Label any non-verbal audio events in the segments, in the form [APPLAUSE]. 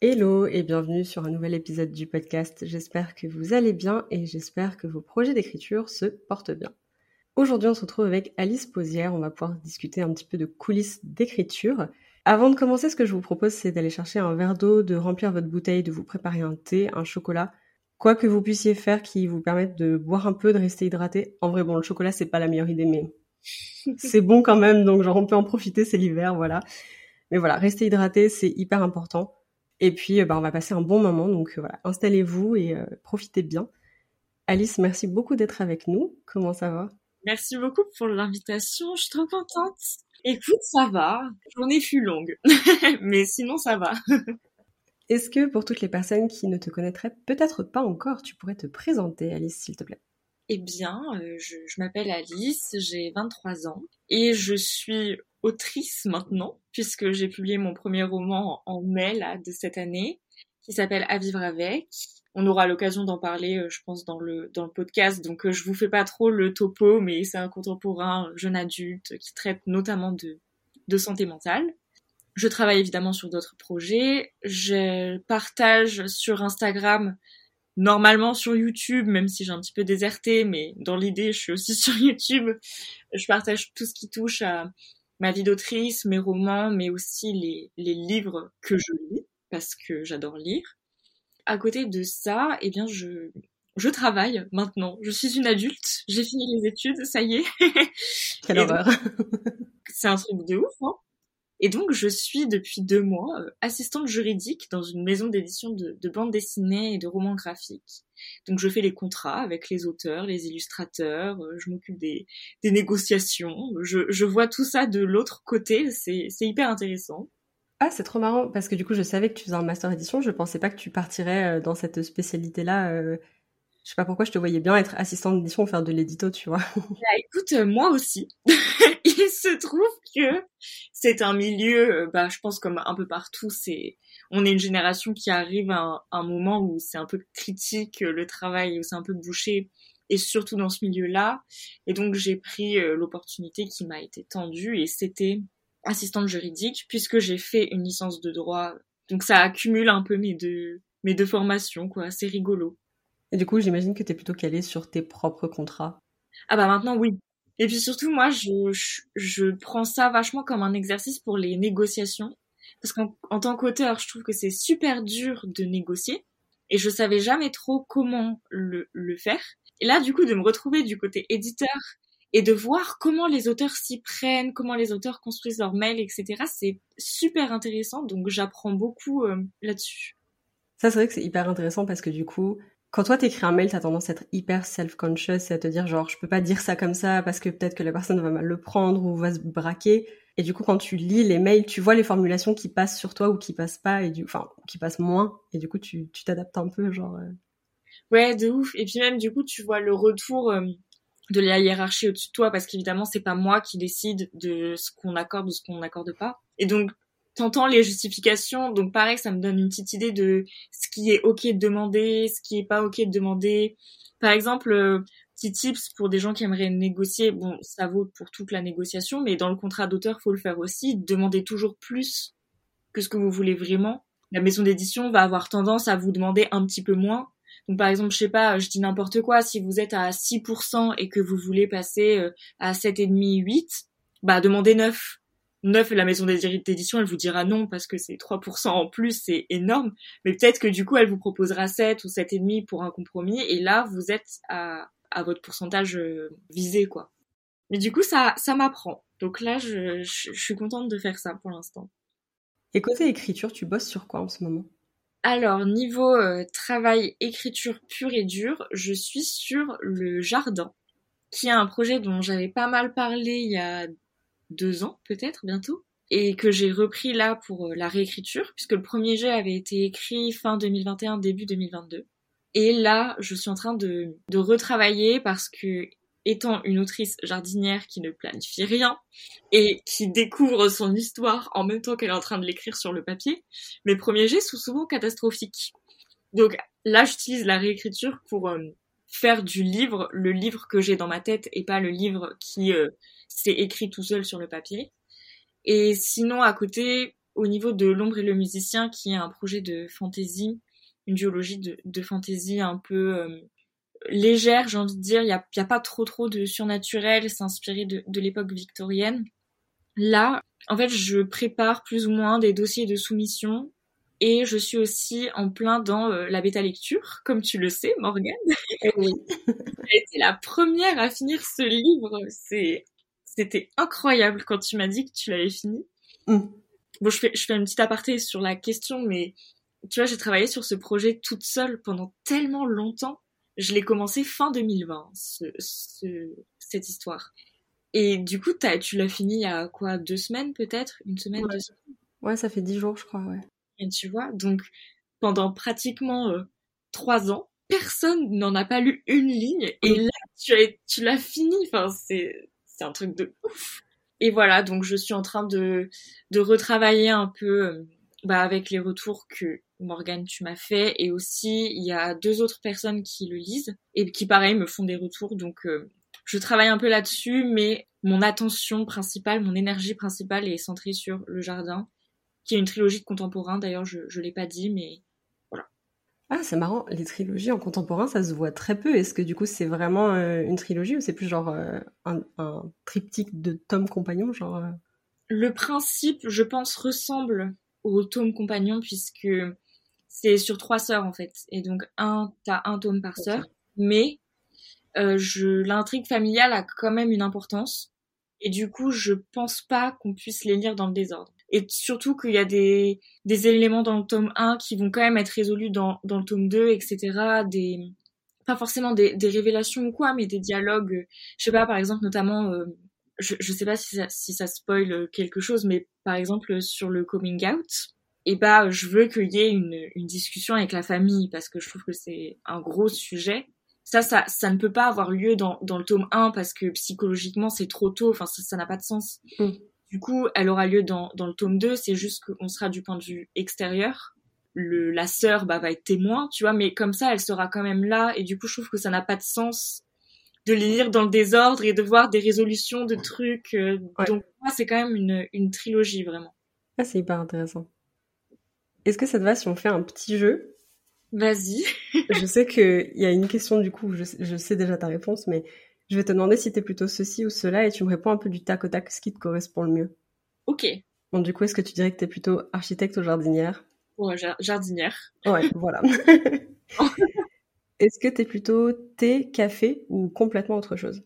Hello et bienvenue sur un nouvel épisode du podcast. J'espère que vous allez bien et j'espère que vos projets d'écriture se portent bien. Aujourd'hui, on se retrouve avec Alice Posière. On va pouvoir discuter un petit peu de coulisses d'écriture. Avant de commencer, ce que je vous propose, c'est d'aller chercher un verre d'eau, de remplir votre bouteille, de vous préparer un thé, un chocolat, quoi que vous puissiez faire qui vous permette de boire un peu, de rester hydraté. En vrai, bon, le chocolat, c'est pas la meilleure idée, mais [LAUGHS] c'est bon quand même, donc genre on peut en profiter, c'est l'hiver, voilà. Mais voilà, rester hydraté, c'est hyper important. Et puis, euh, bah, on va passer un bon moment. Donc euh, voilà, installez-vous et euh, profitez bien. Alice, merci beaucoup d'être avec nous. Comment ça va? Merci beaucoup pour l'invitation. Je suis trop contente. Écoute, ça va. Journée fut longue, [LAUGHS] mais sinon ça va. [LAUGHS] Est-ce que pour toutes les personnes qui ne te connaîtraient peut-être pas encore, tu pourrais te présenter, Alice, s'il te plaît? Eh bien, je, je m'appelle Alice, j'ai 23 ans et je suis autrice maintenant, puisque j'ai publié mon premier roman en mai là, de cette année, qui s'appelle À vivre avec. On aura l'occasion d'en parler, euh, je pense, dans le, dans le podcast. Donc, euh, je vous fais pas trop le topo, mais c'est un contemporain jeune adulte qui traite notamment de, de santé mentale. Je travaille évidemment sur d'autres projets. Je partage sur Instagram, normalement sur YouTube, même si j'ai un petit peu déserté, mais dans l'idée, je suis aussi [LAUGHS] sur YouTube. Je partage tout ce qui touche à ma vie d'autrice, mes romans, mais aussi les, les livres que je lis, parce que j'adore lire. À côté de ça, eh bien, je, je travaille maintenant. Je suis une adulte, j'ai fini les études, ça y est. Quelle horreur. C'est un truc de ouf, hein et donc, je suis depuis deux mois euh, assistante juridique dans une maison d'édition de, de bandes dessinées et de romans graphiques. Donc, je fais les contrats avec les auteurs, les illustrateurs, euh, je m'occupe des, négociations, je, vois tout ça de l'autre côté, c'est hyper intéressant. Ah, c'est trop marrant, parce que du coup, je savais que tu faisais un master édition, je pensais pas que tu partirais euh, dans cette spécialité-là. Je sais pas pourquoi je te voyais bien être assistante d'édition, faire de l'édito, tu vois. [LAUGHS] Bah écoute, moi aussi. [LAUGHS] il se trouve que c'est un milieu, euh, bah, je pense comme un peu partout, c'est, on est une génération qui arrive à un, moment où c'est un peu critique le travail, où c'est un peu bouché, et surtout dans ce milieu-là. Et donc j'ai pris euh, l'opportunité qui m'a été tendue, et c'était assistante juridique, puisque j'ai fait une licence de droit. Donc ça accumule un peu mes deux, mes deux formations, quoi. C'est rigolo. Et du coup, j'imagine que tu es plutôt calée sur tes propres contrats. Ah bah maintenant oui, et puis surtout, moi, je, je, prends ça vachement comme un exercice pour les négociations. Parce qu'en tant qu'auteur, je trouve que c'est super dur de négocier. Et je savais jamais trop comment le, le faire. Et là, du coup, de me retrouver du côté éditeur et de voir comment les auteurs s'y prennent, comment les auteurs construisent leurs mails, etc. C'est super intéressant. Donc, j'apprends beaucoup euh, là-dessus. Ça, c'est vrai que c'est hyper intéressant parce que du coup, quand toi t'écris un mail, t'as tendance à être hyper self-conscious et à te dire genre je peux pas dire ça comme ça parce que peut-être que la personne va mal le prendre ou va se braquer. Et du coup, quand tu lis les mails, tu vois les formulations qui passent sur toi ou qui passent pas et du, enfin, qui passent moins. Et du coup, tu, tu t'adaptes un peu, genre. Euh. Ouais, de ouf. Et puis même, du coup, tu vois le retour euh, de la hiérarchie au-dessus de toi parce qu'évidemment, c'est pas moi qui décide de ce qu'on accorde ou ce qu'on n'accorde pas. Et donc, t'entends les justifications, donc pareil, ça me donne une petite idée de ce qui est ok de demander, ce qui est pas ok de demander. Par exemple, euh, petit tips pour des gens qui aimeraient négocier, bon, ça vaut pour toute la négociation, mais dans le contrat d'auteur, faut le faire aussi, demander toujours plus que ce que vous voulez vraiment. La maison d'édition va avoir tendance à vous demander un petit peu moins. Donc par exemple, je sais pas, je dis n'importe quoi, si vous êtes à 6% et que vous voulez passer euh, à 7,5 8, bah demandez 9 neuf la maison d'édition, elle vous dira non parce que c'est 3% en plus, c'est énorme. Mais peut-être que du coup, elle vous proposera 7 ou 7,5 pour un compromis. Et là, vous êtes à, à votre pourcentage euh, visé, quoi. Mais du coup, ça, ça m'apprend. Donc là, je, je, suis contente de faire ça pour l'instant. Et côté écriture, tu bosses sur quoi en ce moment? Alors, niveau euh, travail, écriture pure et dure, je suis sur Le Jardin, qui est un projet dont j'avais pas mal parlé il y a deux ans peut-être bientôt et que j'ai repris là pour euh, la réécriture puisque le premier jet avait été écrit fin 2021 début 2022 Et là, je suis en train de, de retravailler parce que étant une autrice jardinière qui ne planifie rien et qui découvre son histoire en même temps qu'elle est en train de l'écrire sur le papier, mes premiers jets sont souvent catastrophiques. Donc là, j'utilise la réécriture pour euh, faire du livre le livre que j'ai dans ma tête et pas le livre qui euh, s'est écrit tout seul sur le papier. Et sinon, à côté, au niveau de L'ombre et le musicien, qui est un projet de fantasy, une duologie de, de fantasy un peu euh, légère, j'ai envie de dire. Il n'y a, pas trop trop de surnaturel, c'est inspiré de, de l'époque victorienne. Là, en fait, je prépare plus ou moins des dossiers de soumission et je suis aussi en plein dans euh, la bêta lecture, comme tu le sais, Morgane. Eh oui. [LAUGHS] J'ai été la première à finir ce livre. C'est, c'était incroyable quand tu m'as dit que tu l'avais fini. Mm. Bon, je fais, je fais une petite aparté sur la question, mais tu vois, j'ai travaillé sur ce projet toute seule pendant tellement longtemps. Je l'ai commencé fin 2020, ce, ce, cette histoire. Et du coup, as, tu l'as fini il y a quoi, deux semaines peut-être? Une semaine, ouais. deux semaines? Ouais, ça fait dix jours, je crois, ouais. Et tu vois, donc pendant pratiquement euh, trois ans, personne n'en a pas lu une ligne. Et là, tu, as, tu l'as fini. Enfin, c'est, c'est un truc de ouf. Et voilà, donc je suis en train de, de retravailler un peu euh, bah, avec les retours que Morgane tu m'as fait. Et aussi, il y a deux autres personnes qui le lisent et qui, pareil, me font des retours. Donc, euh, je travaille un peu là-dessus, mais mon attention principale, mon énergie principale est centrée sur le jardin qui est une trilogie de contemporain. D'ailleurs, je ne l'ai pas dit, mais voilà. Ah, c'est marrant. Les trilogies en contemporain, ça se voit très peu. Est-ce que du coup, c'est vraiment euh, une trilogie ou c'est plus genre euh, un, un, triptyque de tomes compagnons genre euh... Le principe, je pense, ressemble au tome compagnon puisque c'est sur trois sœurs en fait. Et donc, un, t'as un tome par sœur. Okay. Mais je, l'intrigue familiale a quand même une importance. Et du coup, je pense pas qu'on puisse les lire dans le désordre et surtout qu'il y a des, des éléments dans le tome 1 qui vont quand même être résolus dans, dans le tome 2, etc. Des, pas forcément des, des révélations ou quoi, mais des dialogues, je sais pas, par exemple, notamment, euh, je, je sais pas si ça, si ça spoil quelque chose, mais par exemple, sur le coming out, et bah, je veux qu'il y ait une, une discussion avec la famille, parce que je trouve que c'est un gros sujet. Ça, ça, ça ne peut pas avoir lieu dans, dans le tome 1 parce que psychologiquement c'est trop tôt, enfin ça n'a pas de sens. Mm. Du coup, elle aura lieu dans, dans le tome 2, c'est juste qu'on sera du point de vue extérieur. Le, la sœur bah, va être témoin, tu vois, mais comme ça, elle sera quand même là, et du coup, je trouve que ça n'a pas de sens de les lire dans le désordre et de voir des résolutions de trucs. Euh, ouais. Donc, moi, c'est quand même une, une trilogie, vraiment. Ah, c'est hyper intéressant. Est-ce que ça te va si on fait un petit jeu? Vas-y. je sais qu'il y a une question, du coup, je, je sais déjà ta réponse, mais je vais te demander si t'es plutôt ceci ou cela et tu me réponds un peu du tac au tac ce qui te correspond le mieux. Ok. Bon, du coup, est-ce que tu dirais que t'es plutôt architecte ou jardinière? Ouais, jardinière. Ouais, [LAUGHS] voilà. [LAUGHS] est-ce que t'es plutôt thé, café ou complètement autre chose?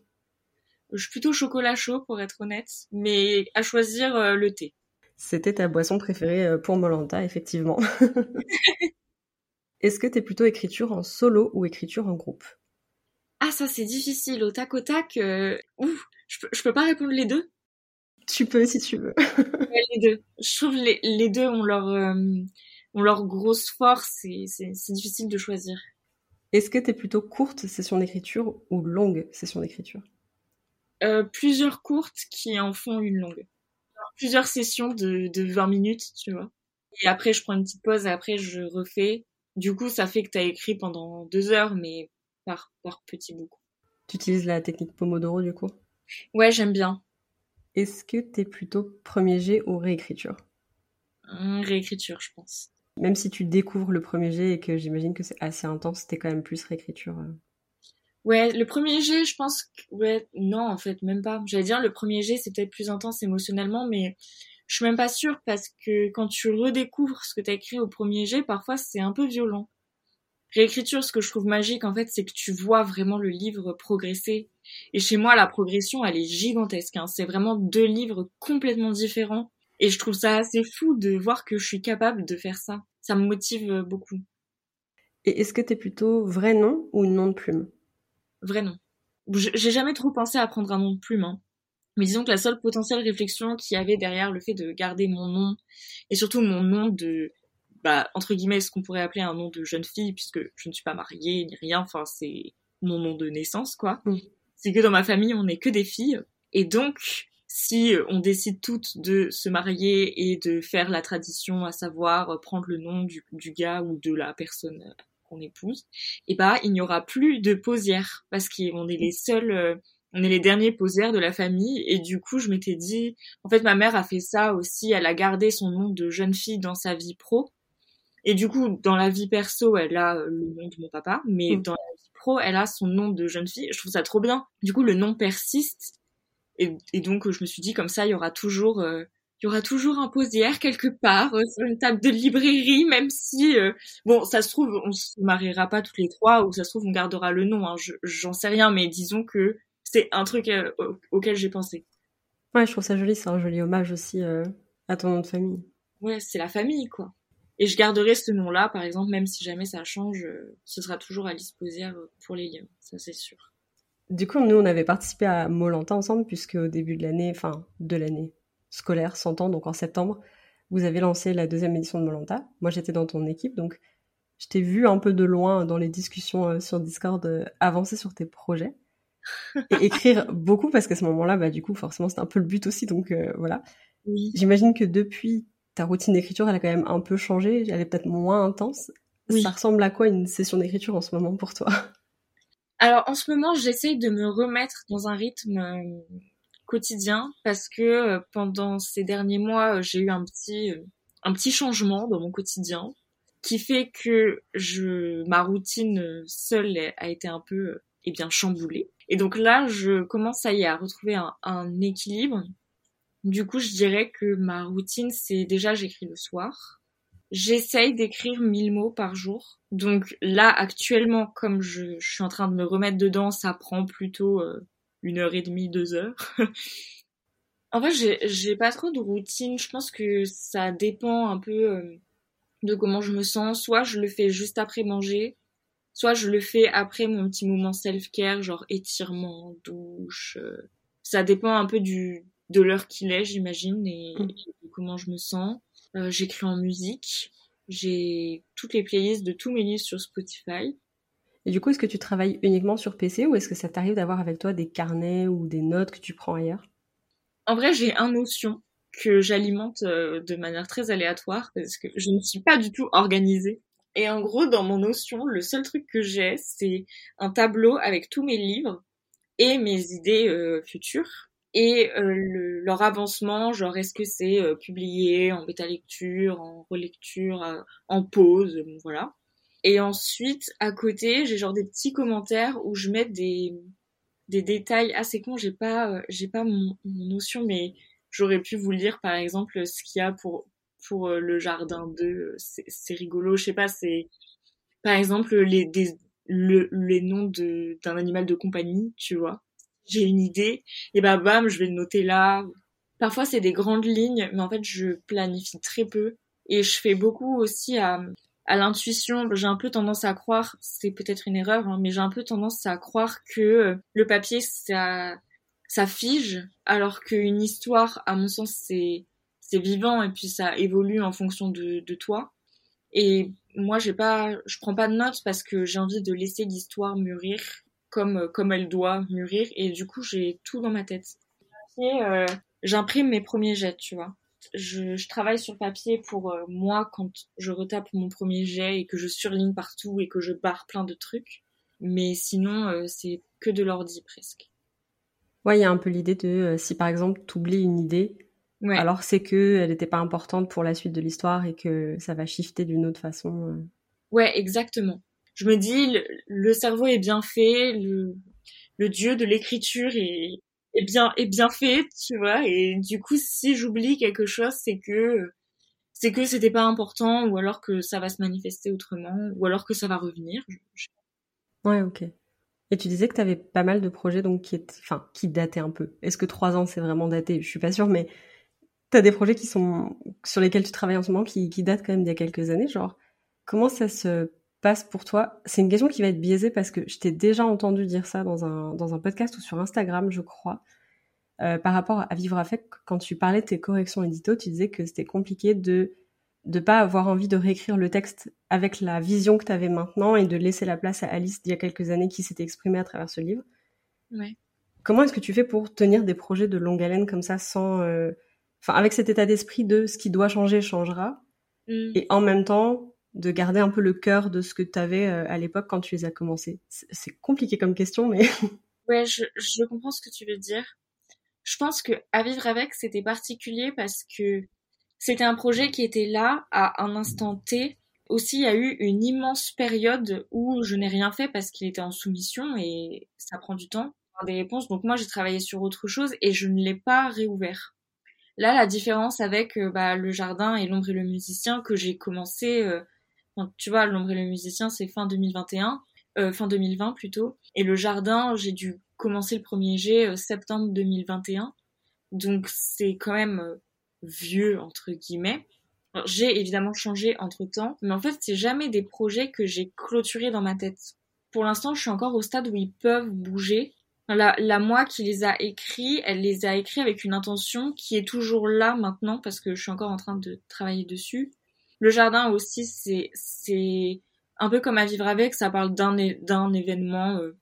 Je suis plutôt chocolat chaud pour être honnête, mais à choisir euh, le thé. C'était ta boisson préférée euh, pour Molanta, effectivement. [LAUGHS] est-ce que t'es plutôt écriture en solo ou écriture en groupe? Ah, ça c'est difficile. Au tac au tac, euh... Ouh, je, peux, je peux pas répondre les deux Tu peux si tu veux. ouais, les deux. Je trouve les, les deux ont leur, euh, ont leur grosse force et c'est difficile de choisir. Est-ce que t'es plutôt courte session d'écriture ou longue session d'écriture? Euh, Plusieurs courtes qui en font une longue. Plusieurs sessions de, de 20 minutes, tu vois. Et après, je prends une petite pause et après, je refais. Du coup, ça fait que t'as écrit pendant deux heures, mais par, par petits bouts. Tu utilises la technique Pomodoro du coup? Ouais, j'aime bien. Est-ce que t'es plutôt premier jet ou réécriture? Mmh, Réécriture, je pense. Même si tu découvres le premier jet et que j'imagine que c'est assez intense, t'es quand même plus réécriture. euh. Ouais, le premier jet, je pense que... Ouais, non, en fait, même pas. J'allais dire, le premier jet, c'est peut-être plus intense émotionnellement, mais je suis même pas sûre parce que quand tu redécouvres ce que t'as écrit au premier jet, parfois c'est un peu violent réécriture, ce que je trouve magique, en fait, c'est que tu vois vraiment le livre progresser. Et chez moi, la progression, elle est gigantesque. Hein. C'est vraiment deux livres complètement différents. Et je trouve ça assez fou de voir que je suis capable de faire ça. Ça me motive beaucoup. Et est-ce que t'es plutôt vrai nom ou nom de plume? Vrai nom. J'ai jamais trop pensé à prendre un nom de plume. Hein. Mais disons que la seule potentielle réflexion qu'il y avait derrière le fait de garder mon nom, et surtout mon nom de bah, entre guillemets, ce qu'on pourrait appeler un nom de jeune fille, puisque je ne suis pas mariée ni rien, enfin, c'est mon nom de naissance, quoi. Mm. C'est que dans ma famille, on n'est que des filles. Et donc, si on décide toutes de se marier et de faire la tradition, à savoir prendre le nom du, du gars ou de la personne qu'on épouse, et bah, il n'y aura plus de posière, parce qu'on est les seuls, euh, on est les derniers poseurs de la famille et du coup je m'étais dit en fait ma mère a fait ça aussi elle a gardé son nom de jeune fille dans sa vie pro et du coup dans la vie perso elle a euh, le nom de mon papa mais Mm. dans la vie pro elle a son nom de jeune fille je trouve ça trop bien du coup le nom persiste et, et donc je me suis dit comme ça il y aura toujours euh, il y aura toujours un posière quelque part euh, sur une table de librairie même si euh, bon ça se trouve on se mariera pas toutes les trois ou ça se trouve on gardera le nom hein, je- j'en sais rien mais disons que c'est un truc au- auquel j'ai pensé. Ouais, je trouve ça joli, c'est un joli hommage aussi à ton nom de famille. Ouais, c'est la famille, quoi. Et je garderai ce nom-là, par exemple, même si jamais ça change, euh, ce sera toujours Alice Posière euh, pour les liens, ça c'est sûr. Du coup, nous, on avait participé à Molanta ensemble, puisque au début de l'année, enfin, de l'année scolaire, 100 ans, donc en septembre, vous avez lancé la deuxième édition de Molanta. Moi, j'étais dans ton équipe, donc je t'ai vu un peu de loin dans les discussions euh, sur Discord avancer sur tes projets et [LAUGHS] écrire beaucoup, parce qu'à ce moment-là, bah, du coup, forcément, c'était un peu le but aussi, donc euh, voilà. Oui. J'imagine que depuis, ta routine d'écriture, elle a quand même un peu changé, elle est peut-être moins intense. Oui. Ça ressemble à quoi une session d'écriture en ce moment pour toi? Alors en ce moment, j'essaye de me remettre dans un rythme euh, quotidien parce que euh, pendant ces derniers mois, euh, j'ai eu un petit un petit changement dans mon quotidien qui fait que je ma routine seule a été un peu eh bien chamboulée. Et donc là, je commence ça y à retrouver un, un équilibre. Du coup, je dirais que ma routine, c'est déjà j'écris le soir. J'essaye d'écrire 1000 mots par jour. Donc là, actuellement, comme je, suis en train de me remettre dedans, ça prend plutôt euh, une heure et demie, deux heures. [LAUGHS] en j'ai, j'ai pas trop de routine. Je pense que ça dépend un peu euh, de comment je me sens. Soit je le fais juste après manger, soit je le fais après mon petit moment self-care, genre étirement, douche. euh. Ça dépend un peu du de l'heure qu'il est, j'imagine, et, Mm. et comment je me sens. Euh, j'écris en musique. J'ai toutes les playlists de tous mes livres sur Spotify. Et du coup, est-ce que tu travailles uniquement sur PC ou est-ce que ça t'arrive d'avoir avec toi des carnets ou des notes que tu prends ailleurs? En vrai, j'ai un notion que j'alimente euh, de manière très aléatoire parce que je ne suis pas du tout organisée. Et en gros, dans mon notion, le seul truc que j'ai, c'est un tableau avec tous mes livres et mes idées euh, futures et euh, le- leur avancement, genre est-ce que c'est euh, publié en bêta lecture, en relecture, euh, en pause, bon, voilà. Et ensuite, à côté, j'ai genre des petits commentaires où je mets des des détails assez cons. J'ai pas euh, j'ai pas mon, mon notion, mais j'aurais pu vous lire par exemple ce qu'il y a pour pour euh, le jardin 2 c'est rigolo je sais pas c'est par exemple les des le, les noms d'un animal de compagnie tu vois j'ai une idée et bah bam je vais le noter là. Parfois c'est des grandes lignes mais en fait je planifie très peu. Et je fais beaucoup aussi à à l'intuition. J'ai un peu tendance à croire c'est peut-être une erreur hein, mais j'ai un peu tendance à croire que euh, le papier ça ça fige alors qu'une histoire à mon sens c'est c'est vivant et puis ça évolue en fonction de, de toi. Et moi, j'ai pas, je prends pas de notes parce que j'ai envie de laisser l'histoire mûrir comme comme elle doit mûrir. Et du coup, j'ai tout dans ma tête. Et euh, j'imprime mes premiers jets, tu vois. Je, je travaille sur papier pour euh, moi quand je retape mon premier jet et que je surligne partout et que je barre plein de trucs. Mais sinon, euh, c'est que de l'ordi presque. Ouais, il y a un peu l'idée de euh, si par exemple tu oublies une idée, Ouais. alors c'est que elle n'était pas importante pour la suite de l'histoire et que ça va shifter d'une autre façon. euh. Ouais, exactement. Je me dis, le, cerveau est bien fait, le, dieu de l'écriture est, est bien, est bien fait, tu vois, et du coup, si j'oublie quelque chose, c'est que, c'est que c'était pas important, ou alors que ça va se manifester autrement, ou alors que ça va revenir. Je- Ouais, ok. Et tu disais que tu avais pas mal de projets donc qui, étaient- enfin, qui dataient un peu. Est-ce que trois ans c'est vraiment daté? Je suis pas sûre, mais tu as des projets qui sont sur lesquels tu travailles en ce moment qui, qui datent quand même d'il y a quelques années. Genre, comment ça se passe pour toi C'est une question qui va être biaisée parce que je t'ai déjà entendu dire ça dans un, dans un podcast ou sur Instagram, je crois. Euh, par rapport à Vivre avec, quand tu parlais de tes corrections édito, tu disais que c'était compliqué de de pas avoir envie de réécrire le texte avec la vision que tu avais maintenant et de laisser la place à Alice d'il y a quelques années qui s'était exprimée à travers ce livre. Ouais. Comment est-ce que tu fais pour tenir des projets de longue haleine comme ça sans, euh, enfin, avec cet état d'esprit de ce qui doit changer changera Mm. et en même temps de garder un peu le cœur de ce que tu avais euh, à l'époque quand tu les as commencés. C'est compliqué comme question, mais [LAUGHS] Ouais, je, je comprends ce que tu veux dire. Je pense que à vivre avec, c'était particulier parce que c'était un projet qui était là à un instant T. Aussi, il y a eu une immense période où je n'ai rien fait parce qu'il était en soumission et ça prend du temps des réponses. Donc moi, j'ai travaillé sur autre chose et je ne l'ai pas réouvert. Là, la différence avec euh, bah, le jardin et l'ombre et le musicien que j'ai commencé, euh, tu vois, l'ombre et le musicien, c'est fin 2021, euh, fin 2020 plutôt, et le jardin, j'ai dû commencer le premier jet euh, septembre 2021, donc c'est quand même euh, vieux entre guillemets. J'ai évidemment changé entre temps, mais en fait, c'est jamais des projets que j'ai clôturés dans ma tête. Pour l'instant, je suis encore au stade où ils peuvent bouger, la, la moi qui les a écrits, elle les a écrits avec une intention qui est toujours là maintenant parce que je suis encore en train de travailler dessus. Le jardin aussi, c'est un peu comme à vivre avec, ça parle d'un événement euh,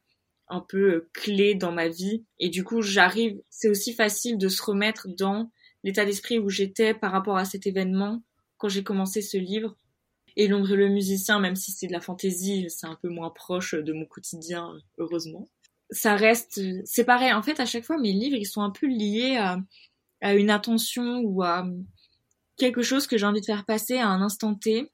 un peu euh, clé dans ma vie et du coup j'arrive, c'est aussi facile de se remettre dans l'état d'esprit où j'étais par rapport à cet événement quand j'ai commencé ce livre. Et l'ombre et le musicien, même si c'est de la fantaisie, c'est un peu moins proche de mon quotidien, heureusement ça reste, c'est pareil. En fait, à chaque fois, mes livres, ils sont un peu liés à, à une attention ou à quelque chose que j'ai envie de faire passer à un instant T.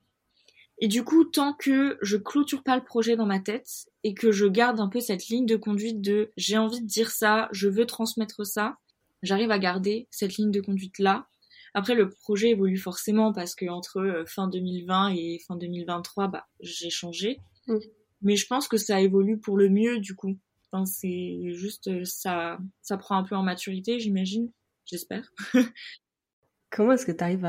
Et du coup, tant que je clôture pas le projet dans ma tête et que je garde un peu cette ligne de conduite de j'ai envie de dire ça, je veux transmettre ça, j'arrive à garder cette ligne de conduite là. Après, le projet évolue forcément parce que entre euh, fin 2020 et fin 2023, bah, j'ai changé. Mais je pense que ça évolue pour le mieux, du coup. Enfin, c'est juste, euh, ça, ça prend un peu en maturité, j'imagine. J'espère. [LAUGHS] comment est-ce que tu arrives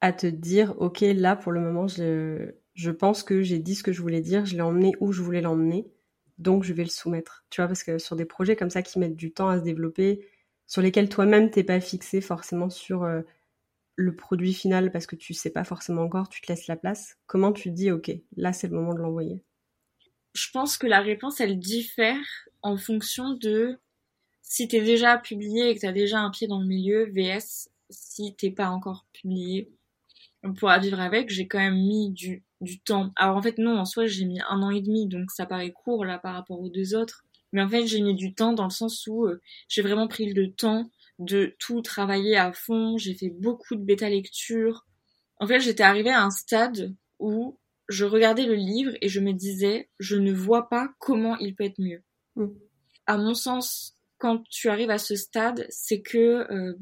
à, te dire, ok, là pour le moment, je, je pense que j'ai dit ce que je voulais dire, je l'ai emmené où je voulais l'emmener, donc je vais le soumettre. Tu vois, parce que sur des projets comme ça qui mettent du temps à se développer, sur lesquels toi-même t'es pas fixé forcément sur euh, le produit final parce que tu sais pas forcément encore, tu te laisses la place. Comment tu te dis, ok, là c'est le moment de l'envoyer? Je pense que la réponse, elle diffère en fonction de si t'es déjà publié et que t'as déjà un pied dans le milieu, VS si t'es pas encore publié. Pour à vivre avec, j'ai quand même mis du, du temps. Alors en fait, non, en soi, j'ai mis un an et demi, donc ça paraît court là par rapport aux deux autres. Mais en fait, j'ai mis du temps dans le sens où euh, j'ai vraiment pris le temps de tout travailler à fond. J'ai fait beaucoup de bêta lecture. En fait, j'étais arrivée à un stade où je regardais le livre et je me disais, je ne vois pas comment il peut être mieux. Mm. À mon sens, quand tu arrives à ce stade, c'est que euh,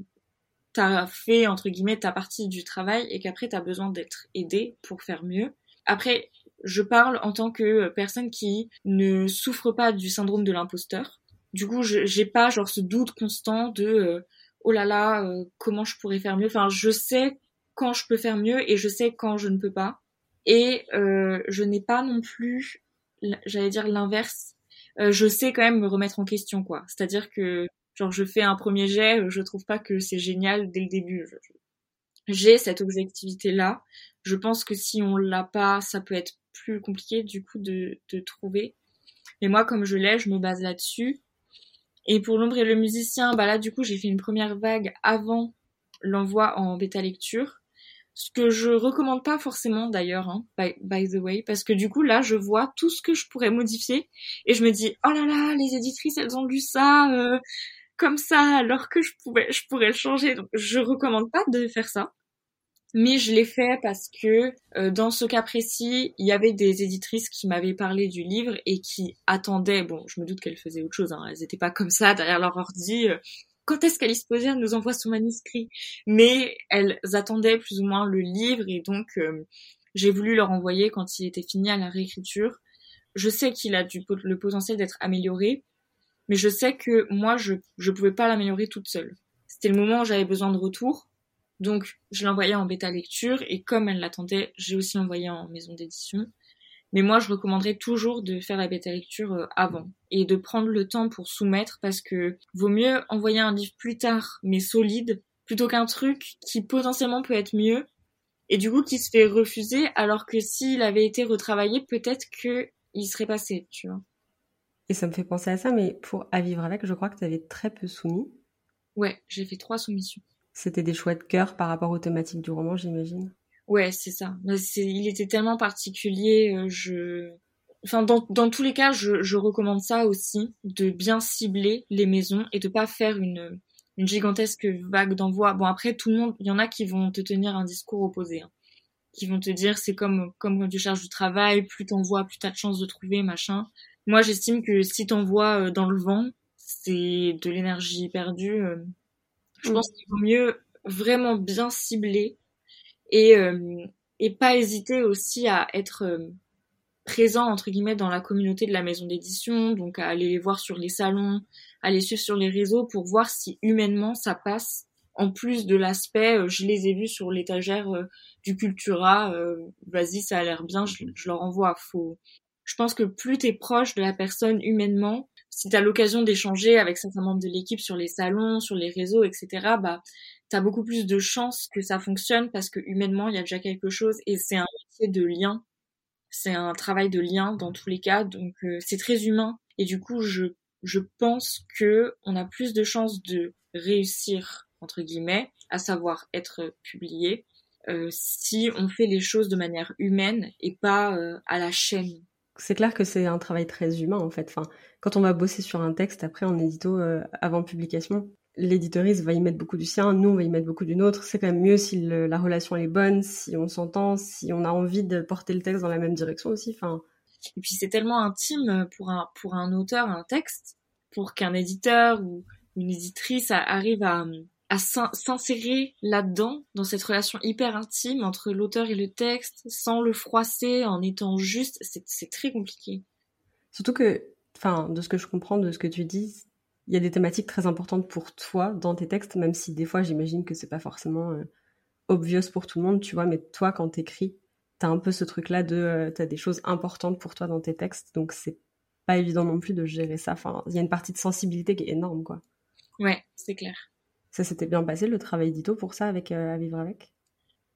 t'as fait entre guillemets ta partie du travail et qu'après t'as besoin d'être aidé pour faire mieux. Après, je parle en tant que personne qui ne souffre pas du syndrome de l'imposteur. Du coup, j'ai pas genre ce doute constant de euh, oh là là, euh, comment je pourrais faire mieux. Enfin, je sais quand je peux faire mieux et je sais quand je ne peux pas. Et euh, je n'ai pas non plus, j'allais dire l'inverse. Euh, je sais quand même me remettre en question, quoi. C'est-à-dire que genre je fais un premier jet, je trouve pas que c'est génial dès le début. J'ai cette objectivité-là. Je pense que si on l'a pas, ça peut être plus compliqué du coup de, trouver. Mais moi, comme je l'ai, je me base là-dessus. Et pour l'ombre et le musicien, bah là, du coup, j'ai fait une première vague avant l'envoi en bêta lecture. Ce que je recommande pas forcément d'ailleurs, hein, by, by the way, parce que du coup, là, je vois tout ce que je pourrais modifier et je me dis, oh là là, les éditrices, elles ont lu ça euh, comme ça, alors que je pouvais, je pourrais le changer. Donc, je recommande pas de faire ça. Mais je l'ai fait parce que euh, dans ce cas précis, il y avait des éditrices qui m'avaient parlé du livre et qui attendaient. Bon, je me doute qu'elles faisaient autre chose. Hein, elles étaient pas comme ça derrière leur ordi. euh, quand est-ce qu'Alice Posier nous envoie son manuscrit? Mais elles attendaient plus ou moins le livre et donc euh, j'ai voulu leur envoyer quand il était fini à la réécriture. Je sais qu'il a du, le potentiel d'être amélioré, mais je sais que moi je je pouvais pas l'améliorer toute seule. C'était le moment où j'avais besoin de retour. Donc, je envoyé en bêta lecture et comme elle l'attendait, j'ai aussi envoyé en maison d'édition. Mais moi, je recommanderais toujours de faire la bêta lecture euh, avant et de prendre le temps pour soumettre parce que vaut mieux envoyer un livre plus tard mais solide plutôt qu'un truc qui potentiellement peut être mieux et du coup qui se fait refuser alors que s'il avait été retravaillé, peut-être que il serait passé, tu vois. Et ça me fait penser à ça, mais pour À vivre avec, je crois que tu avais très peu soumis. Ouais, j'ai fait trois soumissions. C'était des choix de cœur par rapport aux thématiques du roman, j'imagine. Ouais, c'est ça. il était tellement particulier, euh, je... Enfin, dans, dans tous les cas, je, je recommande ça aussi, de bien cibler les maisons et de pas faire une, une gigantesque vague d'envoi. Bon, après, tout le monde, il y en a qui vont te tenir un discours opposé. Hein. Qui vont te dire, c'est comme, comme quand tu cherches du travail, plus t'envoies, plus t'as de chances de trouver, machin. Moi, j'estime que si t'envoies euh, dans le vent, c'est de l'énergie perdue. Euh. Je mm. pense qu'il vaut mieux vraiment bien cibler et, euh, et pas hésiter aussi à être présent, entre guillemets, dans la communauté de la maison d'édition, donc à aller les voir sur les salons, à les suivre sur les réseaux pour voir si humainement ça passe. En plus de l'aspect, euh, je les ai vus sur l'étagère du Cultura, vas-y, ça a l'air bien, je, leur envoie. Faut... Je pense que plus t'es proche de la personne humainement, si t'as l'occasion d'échanger avec certains membres de l'équipe sur les salons, sur les réseaux, etc., bah, t'as beaucoup plus de chances que ça fonctionne parce que humainement, il y a déjà quelque chose et c'est un métier de lien. C'est un travail de lien dans tous les cas, donc c'est très humain. Et du coup, je je pense que on a plus de chances de réussir entre guillemets, à savoir être publié, euh, si on fait les choses de manière humaine et pas euh, à la chaîne. C'est clair que c'est un travail très humain en fait. Enfin, quand on va bosser sur un texte après en édito euh, avant publication, l'éditoriste va y mettre beaucoup du sien, nous on va y mettre beaucoup du nôtre. C'est quand même mieux si la relation est bonne, si on s'entend, si on a envie de porter le texte dans la même direction aussi. Enfin, et puis c'est tellement intime pour un, pour un auteur, un texte, pour qu'un éditeur ou une éditrice arrive à, à s'insérer là-dedans, dans cette relation hyper intime entre l'auteur et le texte, sans le froisser, en étant juste, c'est très compliqué. Surtout que, enfin, de ce que je comprends de ce que tu dis, il y a des thématiques très importantes pour toi dans tes textes, même si des fois j'imagine que c'est pas forcément euh, obvious pour tout le monde, tu vois, mais toi quand t'écris, t'as un peu ce truc-là de, euh, t'as des choses importantes pour toi dans tes textes, donc c'est pas évident non plus de gérer ça. Enfin, il y a une partie de sensibilité qui est énorme, quoi. Ouais, c'est clair. Ça s'était bien passé le travail édito pour ça avec euh, à vivre avec?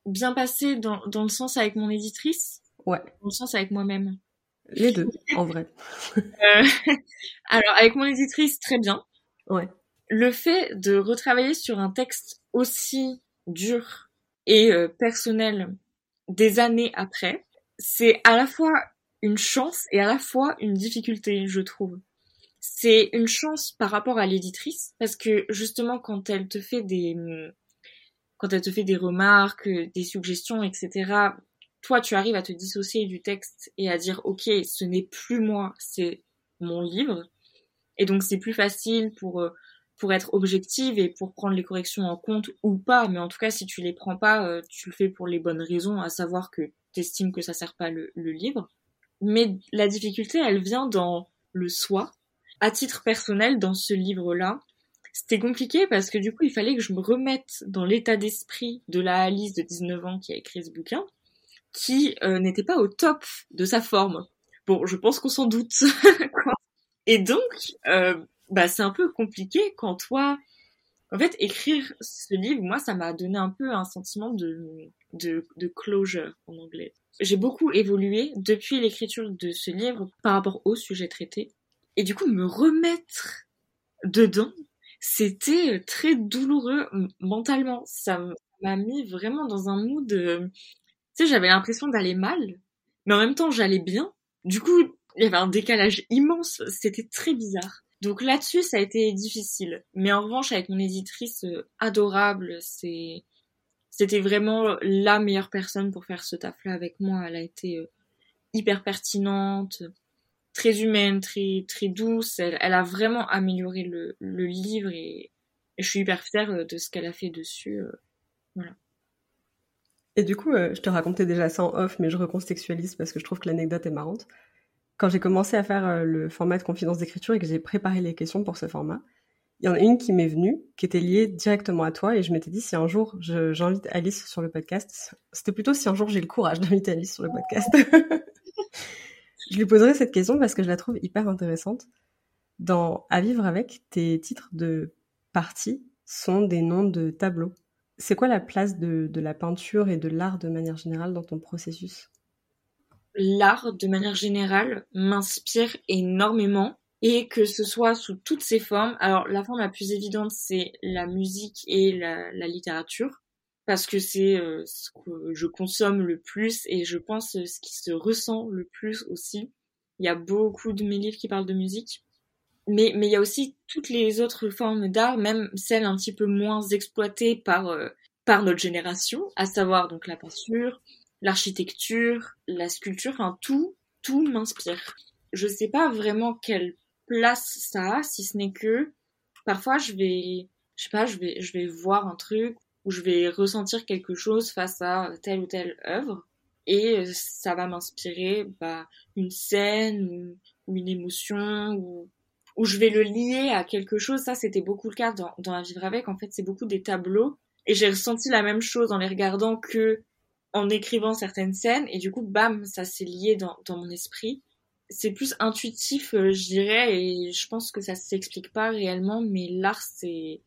Bien passé dans, dans le sens avec mon éditrice? Ouais. Dans le sens avec moi-même. Les deux, en vrai. [LAUGHS] Euh, alors avec mon éditrice, très bien. Ouais. Le fait de retravailler sur un texte aussi dur et personnel des années après, c'est à la fois une chance et à la fois une difficulté, je trouve. C'est une chance par rapport à l'éditrice, parce que justement quand elle te fait des quand elle te fait des remarques, des suggestions, etc., toi tu arrives à te dissocier du texte et à dire ok, ce n'est plus moi, c'est mon livre. Et donc c'est plus facile pour euh, pour être objective et pour prendre les corrections en compte ou pas, mais en tout cas si tu les prends pas, euh, tu le fais pour les bonnes raisons, à savoir que tu estimes que ça sert pas le, livre. Mais la difficulté, elle vient dans le soi. À titre personnel, dans ce livre-là, c'était compliqué parce que du coup, il fallait que je me remette dans l'état d'esprit de la Alice de 19 ans qui a écrit ce bouquin, qui euh, n'était pas au top de sa forme. Bon, je pense qu'on s'en doute. [LAUGHS] Et donc, euh, bah c'est un peu compliqué quand toi en fait écrire ce livre moi ça m'a donné un peu un sentiment de de, de closure en anglais j'ai beaucoup évolué depuis l'écriture de ce livre par rapport au sujet traité et du coup me remettre dedans c'était très douloureux mentalement ça m'a mis vraiment dans un mood de... tu sais j'avais l'impression d'aller mal mais en même temps j'allais bien du coup il y avait un décalage immense c'était très bizarre donc là-dessus, ça a été difficile. Mais en revanche, avec mon éditrice euh, adorable, c'est c'était vraiment la meilleure personne pour faire ce taf-là avec moi. Elle a été euh, hyper pertinente, très humaine, très très douce. Elle, a vraiment amélioré le, livre et, je suis hyper fière euh, de ce qu'elle a fait dessus. voilà. Et du coup, je te racontais déjà ça en off, mais je recontextualise parce que je trouve que l'anecdote est marrante quand j'ai commencé à faire euh, le format de confidence d'écriture et que j'ai préparé les questions pour ce format, il y en a une qui m'est venue, qui était liée directement à toi, et je m'étais dit si un jour j'invite Alice sur le podcast, c'était plutôt si un jour j'ai le courage d'inviter Alice sur le podcast. [LAUGHS] je lui poserai cette question parce que je la trouve hyper intéressante. Dans À vivre avec, tes titres de parties sont des noms de tableaux. C'est quoi la place de, de la peinture et de l'art de manière générale dans ton processus? L'art, de manière générale, m'inspire énormément et que ce soit sous toutes ses formes. Alors la forme la plus évidente, c'est la musique et la, la littérature parce que c'est euh, ce que je consomme le plus et je pense euh, ce qui se ressent le plus aussi. Il y a beaucoup de mes livres qui parlent de musique. Mais, mais il y a aussi toutes les autres formes d'art, même celles un petit peu moins exploitées par, euh, par notre génération, à savoir donc la peinture, l'architecture, la sculpture, enfin tout, tout m'inspire. Je sais pas vraiment quelle place ça a, si ce n'est que parfois je vais, je sais pas, je vais, je vais voir un truc où je vais ressentir quelque chose face à telle ou telle œuvre et euh, ça va m'inspirer bah, une scène ou, une émotion ou où je vais le lier à quelque chose. Ça, c'était beaucoup le cas dans, dans À vivre avec. En fait, c'est beaucoup des tableaux et j'ai ressenti la même chose en les regardant que en écrivant certaines scènes et du coup, bam, ça s'est lié dans, dans mon esprit. C'est plus intuitif, euh, je dirais, et je pense que ça s'explique pas réellement, mais l'art, c'est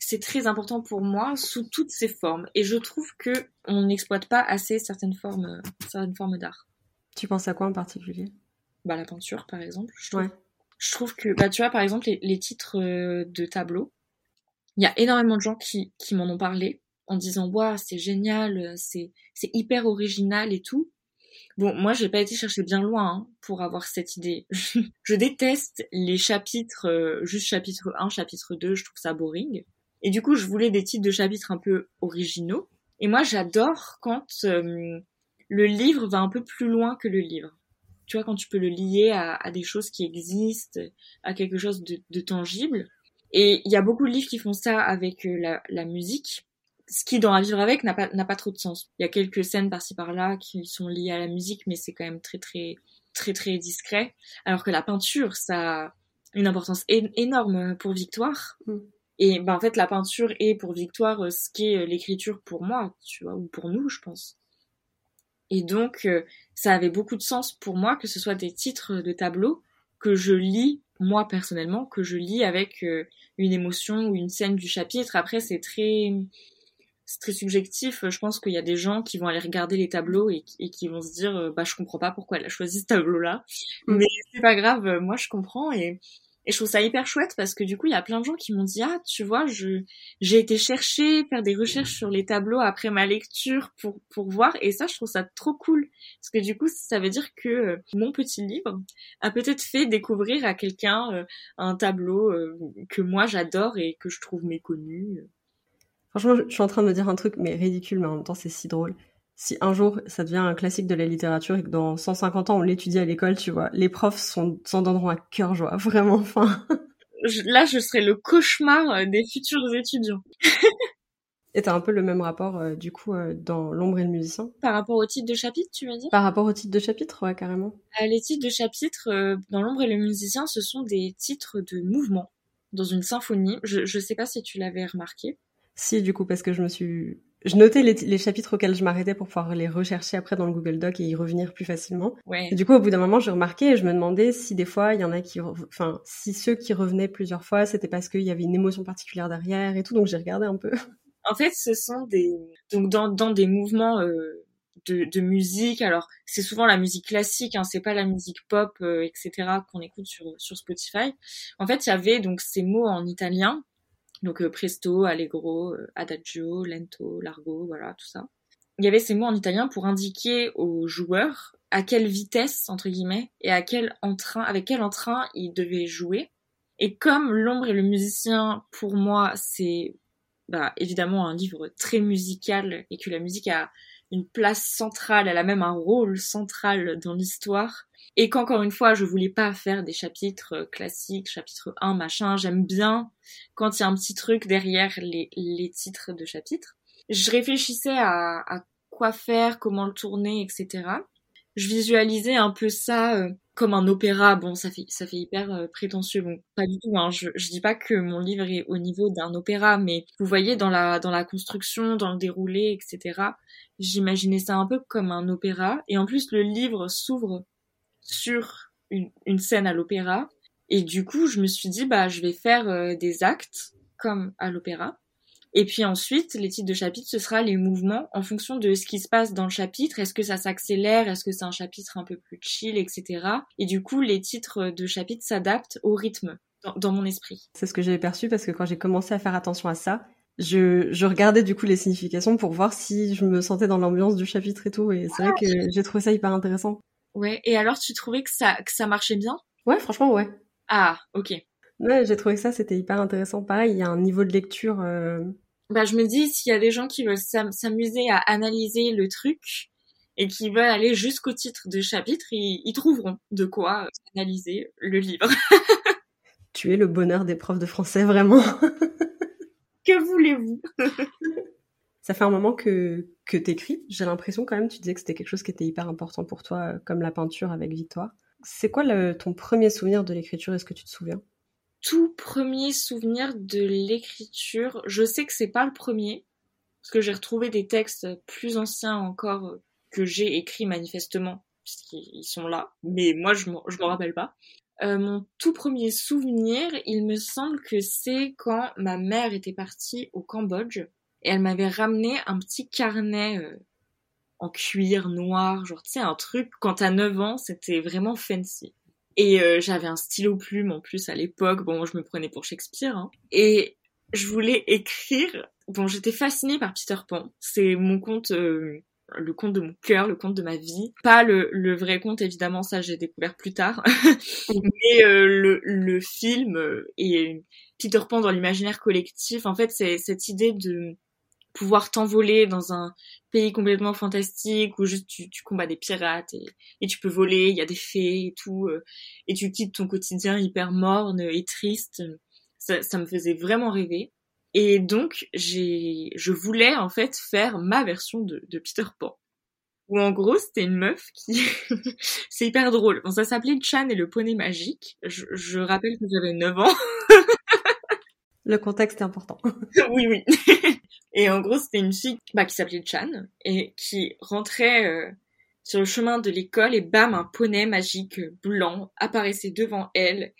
c'est très important pour moi sous toutes ses formes. Et je trouve que on n'exploite pas assez certaines formes, certaines formes d'art. Tu penses à quoi en particulier? Bah la peinture, par exemple. Je trouve, je trouve que, bah tu vois, par exemple, les, titres euh, de tableaux, il y a énormément de gens qui, qui m'en ont parlé en disant waouh c'est génial, c'est c'est hyper original et tout. Bon, moi, j'ai pas été chercher bien loin hein, pour avoir cette idée. [LAUGHS] je déteste les chapitres, euh, juste chapitre 1, chapitre 2, je trouve ça boring. Et du coup, je voulais des titres de chapitres un peu originaux. Et moi, j'adore quand euh, le livre va un peu plus loin que le livre. Tu vois, quand tu peux le lier à, des choses qui existent, à quelque chose de, tangible. Et il y a beaucoup de livres qui font ça avec euh, la, musique. Ce qui, dans À vivre avec, n'a pas, trop de sens. Il y a quelques scènes par-ci par-là qui sont liées à la musique, mais c'est quand même très, très, très, très discret. Alors que la peinture, ça a une importance énorme pour Victoire. Mm. Et ben, en fait, la peinture est pour Victoire euh, ce qu'est euh, l'écriture pour moi, tu vois, ou pour nous, je pense. Et donc, euh, ça avait beaucoup de sens pour moi que ce soit des titres de tableaux que je lis, moi personnellement, que je lis avec une émotion ou une scène du chapitre. Après, c'est très, c'est très subjectif. Je pense qu'il y a des gens qui vont aller regarder les tableaux et, qui vont se dire, bah, je comprends pas pourquoi elle a choisi ce tableau-là. Mm. Mais c'est pas grave, moi je comprends et, et je trouve ça hyper chouette parce que du coup, il y a plein de gens qui m'ont dit, ah, tu vois, je, j'ai été chercher, faire des recherches sur les tableaux après ma lecture pour, pour voir. Et ça, je trouve ça trop cool. Parce que du coup, ça veut dire que euh, mon petit livre a peut-être fait découvrir à quelqu'un euh, un tableau euh, que moi j'adore et que je trouve méconnu. Franchement, je suis en train de me dire un truc, mais ridicule, mais en même temps, c'est si drôle si un jour ça devient un classique de la littérature et que dans 150 ans on l'étudie à l'école, tu vois, les profs s'en donneront à cœur joie, [LAUGHS] vraiment. Enfin. Là, je serais le cauchemar euh, des futurs étudiants. [LAUGHS] et t'as un peu le même rapport, euh, du coup, euh, dans L'ombre et le musicien? Par rapport au titre de chapitre, tu veux dire Par rapport au titre de chapitre, ouais, carrément. les titres de chapitre, dans L'ombre et le musicien, ce sont des titres de mouvement dans une symphonie. Je, je sais pas si tu l'avais remarqué. Si, du coup, parce que je me suis je notais les, chapitres auxquels je m'arrêtais pour pouvoir les rechercher après dans le Google Doc et y revenir plus facilement. Ouais. du coup, au bout d'un moment, j'ai remarqué et je me demandais si des fois, il y en a qui, enfin, si ceux qui revenaient plusieurs fois, c'était parce qu'il y avait une émotion particulière derrière et tout. Donc j'ai regardé un peu. [LAUGHS] En fait, ce sont des donc dans dans des mouvements euh, de, de musique. Alors c'est souvent la musique classique, hein, c'est pas la musique pop, euh, etc. qu'on écoute sur sur Spotify. En fait, il y avait donc ces mots en italien donc euh, presto, allegro, euh, adagio, lento, largo, voilà, tout ça. Il y avait ces mots en italien pour indiquer aux joueurs à quelle vitesse, entre guillemets, et à quel entrain, avec quel entrain ils devaient jouer. Et comme L'ombre et le musicien, pour moi, c'est bah, évidemment un livre très musical et que la musique a une place centrale, elle a même un rôle central dans l'histoire, et qu'encore une fois, je voulais pas faire des chapitres euh, classiques, chapitre 1, machin. J'aime bien quand il y a un petit truc derrière les, les titres de chapitres. Je réfléchissais à, quoi faire, comment le tourner, etc. Je visualisais un peu ça euh, comme un opéra. Bon, ça fait ça fait hyper euh, prétentieux. Bon, pas du tout. Hein. Je, je dis pas que mon livre est au niveau d'un opéra, mais vous voyez dans la dans la construction, dans le déroulé, etc. J'imaginais ça un peu comme un opéra. Et en plus, le livre s'ouvre sur une, une scène à l'opéra. Et du coup, je me suis dit, bah, je vais faire euh, des actes comme à l'opéra. Et puis ensuite, les titres de chapitre, ce sera les mouvements en fonction de ce qui se passe dans le chapitre. Est-ce que ça s'accélère? Est-ce que c'est un chapitre un peu plus chill, etc. Et du coup, les titres de chapitre s'adaptent au rythme dans, mon esprit. C'est ce que j'avais perçu parce que quand j'ai commencé à faire attention à ça, je, je, regardais du coup les significations pour voir si je me sentais dans l'ambiance du chapitre et tout. Et c'est vrai que j'ai trouvé ça hyper intéressant. Ouais. Et alors, tu trouvais que ça, que ça marchait bien? Ouais, franchement, ouais. Ah, ok. Ouais, j'ai trouvé que ça, c'était hyper intéressant. Pareil, il y a un niveau de lecture. Euh... Bah, je me dis, s'il y a des gens qui veulent s'amuser à analyser le truc et qui veulent aller jusqu'au titre de chapitre, ils, ils trouveront de quoi analyser le livre. [LAUGHS] tu es le bonheur des profs de français, vraiment. que voulez-vous? [LAUGHS] Ça fait un moment que, que t'écris. J'ai l'impression quand même, tu disais que c'était quelque chose qui était hyper important pour toi, comme la peinture avec Victoire. C'est quoi ton premier souvenir de l'écriture? Est-ce que tu te souviens? Tout premier souvenir de l'écriture, je sais que c'est pas le premier, parce que j'ai retrouvé des textes plus anciens encore que j'ai écrits manifestement, puisqu'ils sont là, mais moi je m'en rappelle pas. Euh, mon tout premier souvenir, il me semble que c'est quand ma mère était partie au Cambodge et elle m'avait ramené un petit carnet euh, en cuir noir, genre tu sais un truc quand t'as 9 ans, c'était vraiment fancy. Et euh, j'avais un stylo plume en plus à l'époque, bon je me prenais pour Shakespeare hein. et je voulais écrire. Bon, j'étais fascinée par Peter Pan. C'est mon conte le conte de mon cœur, le conte de ma vie. Pas le, le vrai conte, évidemment, ça j'ai découvert plus tard. [LAUGHS] Mais euh, le, le film euh, et Peter Pan dans l'imaginaire collectif, en fait, c'est cette idée de pouvoir t'envoler dans un pays complètement fantastique où juste tu, tu combats des pirates et, et tu peux voler, il y a des fées et tout, euh, et tu quittes ton quotidien hyper morne et triste. Ça, ça me faisait vraiment rêver. Et donc, j'ai, je voulais en fait faire ma version de, de Peter Pan. Où en gros, c'était une meuf qui, [LAUGHS] c'est hyper drôle. Bon, ça s'appelait Chan et le poney magique. Je, je rappelle que j'avais 9 ans. le contexte est important. [LAUGHS] oui, oui. Et en gros, c'était une fille bah, qui s'appelait Chan et qui rentrait euh, sur le chemin de l'école et bam, un poney magique blanc apparaissait devant elle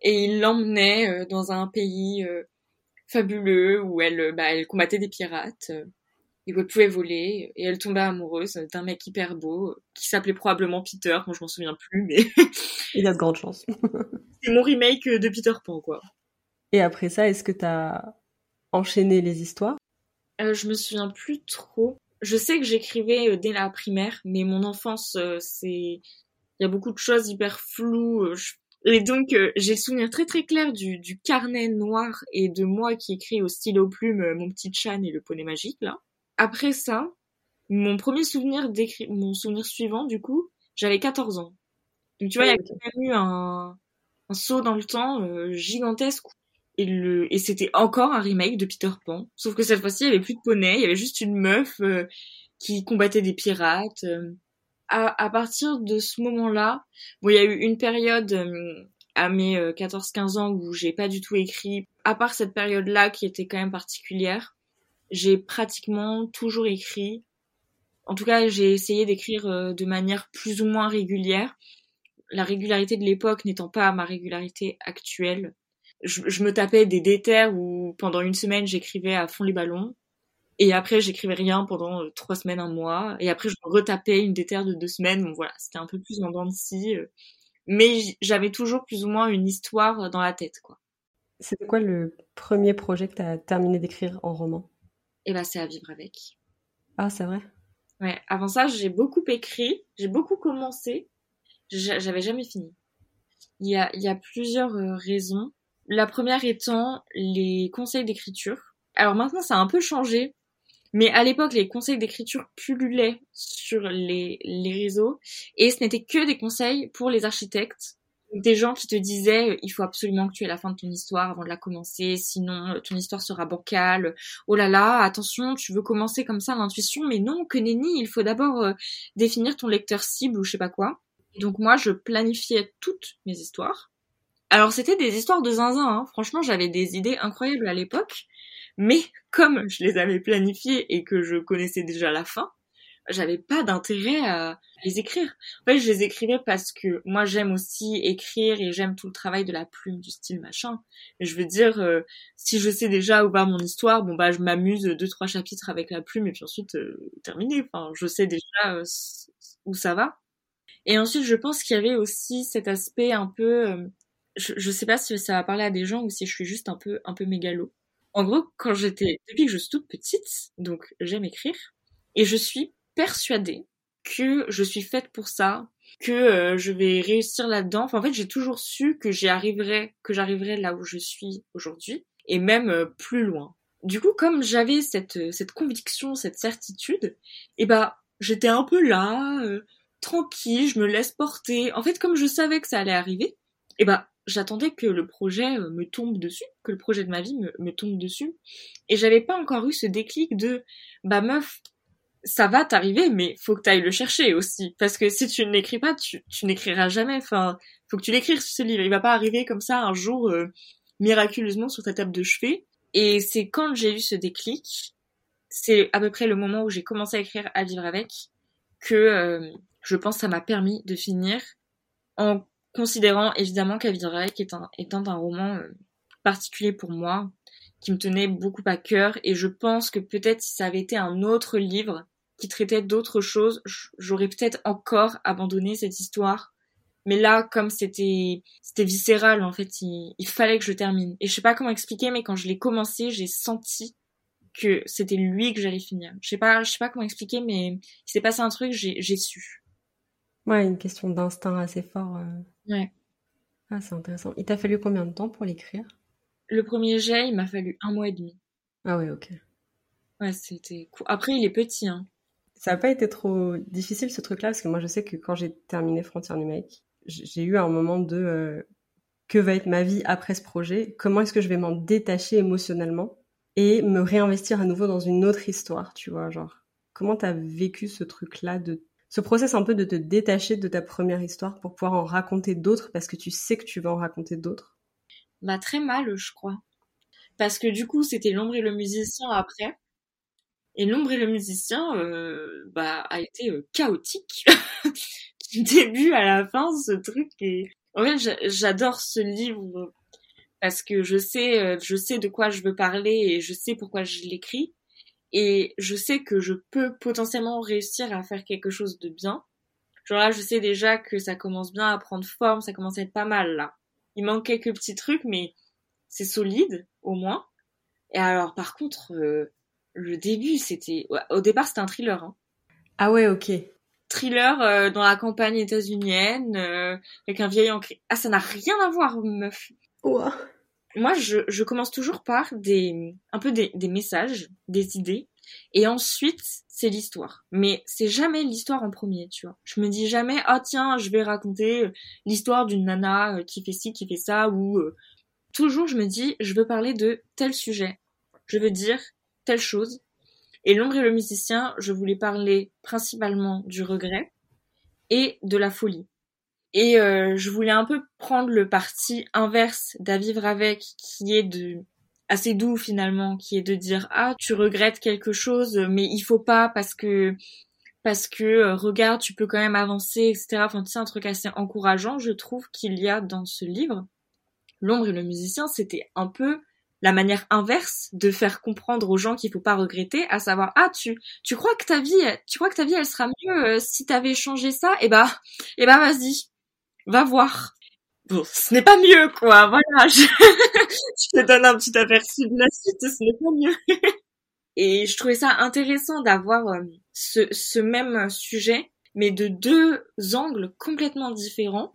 et il l'emmenait euh, dans un pays euh, fabuleux où elle, euh, bah, elle combattait des pirates euh, et où elle pouvait voler et elle tombait amoureuse d'un mec hyper beau euh, qui s'appelait probablement Peter, moi je m'en souviens plus mais [LAUGHS] il y a de grandes chances. [LAUGHS] c'est mon remake de Peter Pan quoi. Et après ça, est-ce que t'as enchaîné les histoires? Euh, Je me souviens plus trop. Je sais que j'écrivais dès la primaire, mais mon enfance, c'est il y a beaucoup de choses hyper floues. Je et donc, euh, j'ai le souvenir très très clair du, du, carnet noir et de moi qui écris au stylo plume euh, mon petit Chan et le poney magique, là. Après ça, mon premier souvenir d'écrit, mon souvenir suivant, du coup, j'avais 14 ans. Donc tu vois, il y a quand même eu un, un saut dans le temps euh, gigantesque. Et, le, et c'était encore un remake de Peter Pan. Sauf que cette fois-ci, il y avait plus de poney, il y avait juste une meuf qui combattait des pirates à, partir de ce moment-là, bon, il y a eu une période euh, à mes 14-15 euh, ans où j'ai pas du tout écrit. À part cette période-là qui était quand même particulière, j'ai pratiquement toujours écrit. En tout cas, j'ai essayé d'écrire euh, de manière plus ou moins régulière. La régularité de l'époque n'étant pas ma régularité actuelle. Je, je, me tapais des déterres où pendant une semaine j'écrivais à fond les ballons. Et après, j'écrivais rien pendant euh, trois semaines, un mois. Et après, je retapais une déterre de deux semaines. Donc voilà, c'était un peu plus en dents de scie. Euh. Mais j'avais toujours plus ou moins une histoire dans la tête, quoi. C'était quoi le premier projet que tu as terminé d'écrire en roman? Eh ben, c'est à vivre avec. Ah, c'est vrai? Ouais, avant ça, j'ai beaucoup écrit, j'ai beaucoup commencé, j'avais jamais fini. Il y a, il y a plusieurs euh, raisons. La première étant les conseils d'écriture. Alors maintenant, ça a un peu changé mais à l'époque, les conseils d'écriture pullulaient sur les, réseaux et ce n'était que des conseils pour les architectes. Des gens qui te disaient il faut absolument que tu aies la fin de ton histoire avant de la commencer, sinon euh, ton histoire sera bancale. Oh là là, attention, tu veux commencer comme ça l'intuition, mais non, que nenni, il faut d'abord euh, définir ton lecteur cible ou je sais pas quoi. Donc moi, je planifiais toutes mes histoires. Alors c'était des histoires de zinzin, hein. franchement j'avais des idées incroyables à l'époque, mais comme je les avais planifiées et que je connaissais déjà la fin, j'avais pas d'intérêt à les écrire. En fait, je les écrivais parce que moi j'aime aussi écrire et j'aime tout le travail de la plume, du style machin. Je veux dire, euh, si je sais déjà où va mon histoire, bon bah je m'amuse deux trois chapitres avec la plume et puis ensuite euh, terminé. Enfin, je sais déjà euh, où ça va. Et ensuite, je pense qu'il y avait aussi cet aspect un peu, euh, je, je sais pas si ça va parler à des gens ou si je suis juste un peu un peu mégalo. En gros, quand j'étais depuis que je suis toute petite, donc j'aime écrire et je suis persuadée que je suis faite pour ça, que euh, je vais réussir là-dedans. En fait, j'ai toujours su que j'y arriverais, que j'arriverais là où je suis aujourd'hui, et même euh, plus loin. Du coup, comme j'avais cette euh, cette conviction, cette certitude, eh bah j'étais un peu là, tranquille, je me laisse porter. En fait, comme je savais que ça allait arriver, eh bah j'attendais que le projet me tombe dessus, que le projet de ma vie me, tombe dessus, et j'avais pas encore eu ce déclic de bah meuf, ça va t'arriver, mais faut que tu ailles le chercher aussi. Parce que si tu ne l'écris pas, tu, tu n'écriras jamais. Enfin, faut que tu l'écrives ce livre. Il va pas arriver comme ça un jour euh, miraculeusement sur ta table de chevet. Et c'est quand j'ai eu ce déclic, c'est à peu près le moment où j'ai commencé à écrire à vivre avec, que euh, je pense que ça m'a permis de finir en considérant évidemment avec étant, étant un roman euh, particulier pour moi, qui me tenait beaucoup à cœur. Et je pense que peut-être si ça avait été un autre livre, qui traitait d'autres choses, j'aurais peut-être encore abandonné cette histoire. Mais là, comme c'était c'était viscéral en fait, il, fallait que je termine. Et je sais pas comment expliquer, mais quand je l'ai commencé, j'ai senti que c'était lui que j'allais finir. Je sais pas, je sais pas comment expliquer, mais il s'est passé un truc, j'ai su. Ouais, une question d'instinct assez fort. Euh. Ouais. Ah, c'est intéressant. Il t'a fallu combien de temps pour l'écrire? Le premier jet, il m'a fallu un mois et demi. Ah ouais, ok. Ouais, c'était cool. Après, il est petit, hein. Ça n'a pas été trop difficile ce truc-là, parce que moi je sais que quand j'ai terminé Frontières numériques, j'ai eu un moment de euh, que va être ma vie après ce projet, comment est-ce que je vais m'en détacher émotionnellement et me réinvestir à nouveau dans une autre histoire, tu vois, genre? Comment t'as vécu ce truc-là de ce process un peu de te détacher de ta première histoire pour pouvoir en raconter d'autres parce que tu sais que tu vas en raconter d'autres? Bah très mal, je crois. Parce que du coup, c'était l'ombre et le musicien après. Et l'ombre et le musicien, euh, bah, a été euh, chaotique [LAUGHS] du début à la fin, ce truc. Et en fait, j'adore ce livre parce que je sais, euh, je sais de quoi je veux parler et je sais pourquoi je l'écris. Et je sais que je peux potentiellement réussir à faire quelque chose de bien. Genre là, je sais déjà que ça commence bien à prendre forme, ça commence à être pas mal là. Il manque quelques petits trucs, mais c'est solide au moins. Et alors, par contre, euh, le début, c'était. Au départ, c'était un thriller. Hein. Ah ouais, ok. Thriller euh, dans la campagne états-unienne, euh, avec un vieil ancré. Ah, ça n'a rien à voir, meuf. Ouah. Moi, je, je commence toujours par des. un peu des, des messages, des idées. Et ensuite, c'est l'histoire. Mais c'est jamais l'histoire en premier, tu vois. Je me dis jamais, ah tiens, je vais raconter l'histoire d'une nana euh, qui fait ci, qui fait ça, ou toujours je me dis, je veux parler de tel sujet. Je veux dire telle chose. Et l'ombre et le musicien, je voulais parler principalement du regret et de la folie. Et euh, je voulais un peu prendre le parti inverse d'à vivre avec, qui est de assez doux finalement, qui est de dire ah tu regrettes quelque chose, mais il faut pas parce que parce que euh, regarde tu peux quand même avancer, etc. Enfin c'est un truc assez encourageant, je trouve qu'il y a dans ce livre. L'ombre et le musicien, c'était un peu la manière inverse de faire comprendre aux gens qu'il faut pas regretter, à savoir ah tu tu crois que ta vie tu crois que ta vie elle sera mieux euh, si t'avais changé ça et eh bah eh bah vas-y va voir bon ce n'est pas mieux quoi voilà [LAUGHS] je, te donne un petit aperçu de la suite ce n'est pas mieux [LAUGHS] et je trouvais ça intéressant d'avoir euh, ce même sujet mais de deux angles complètement différents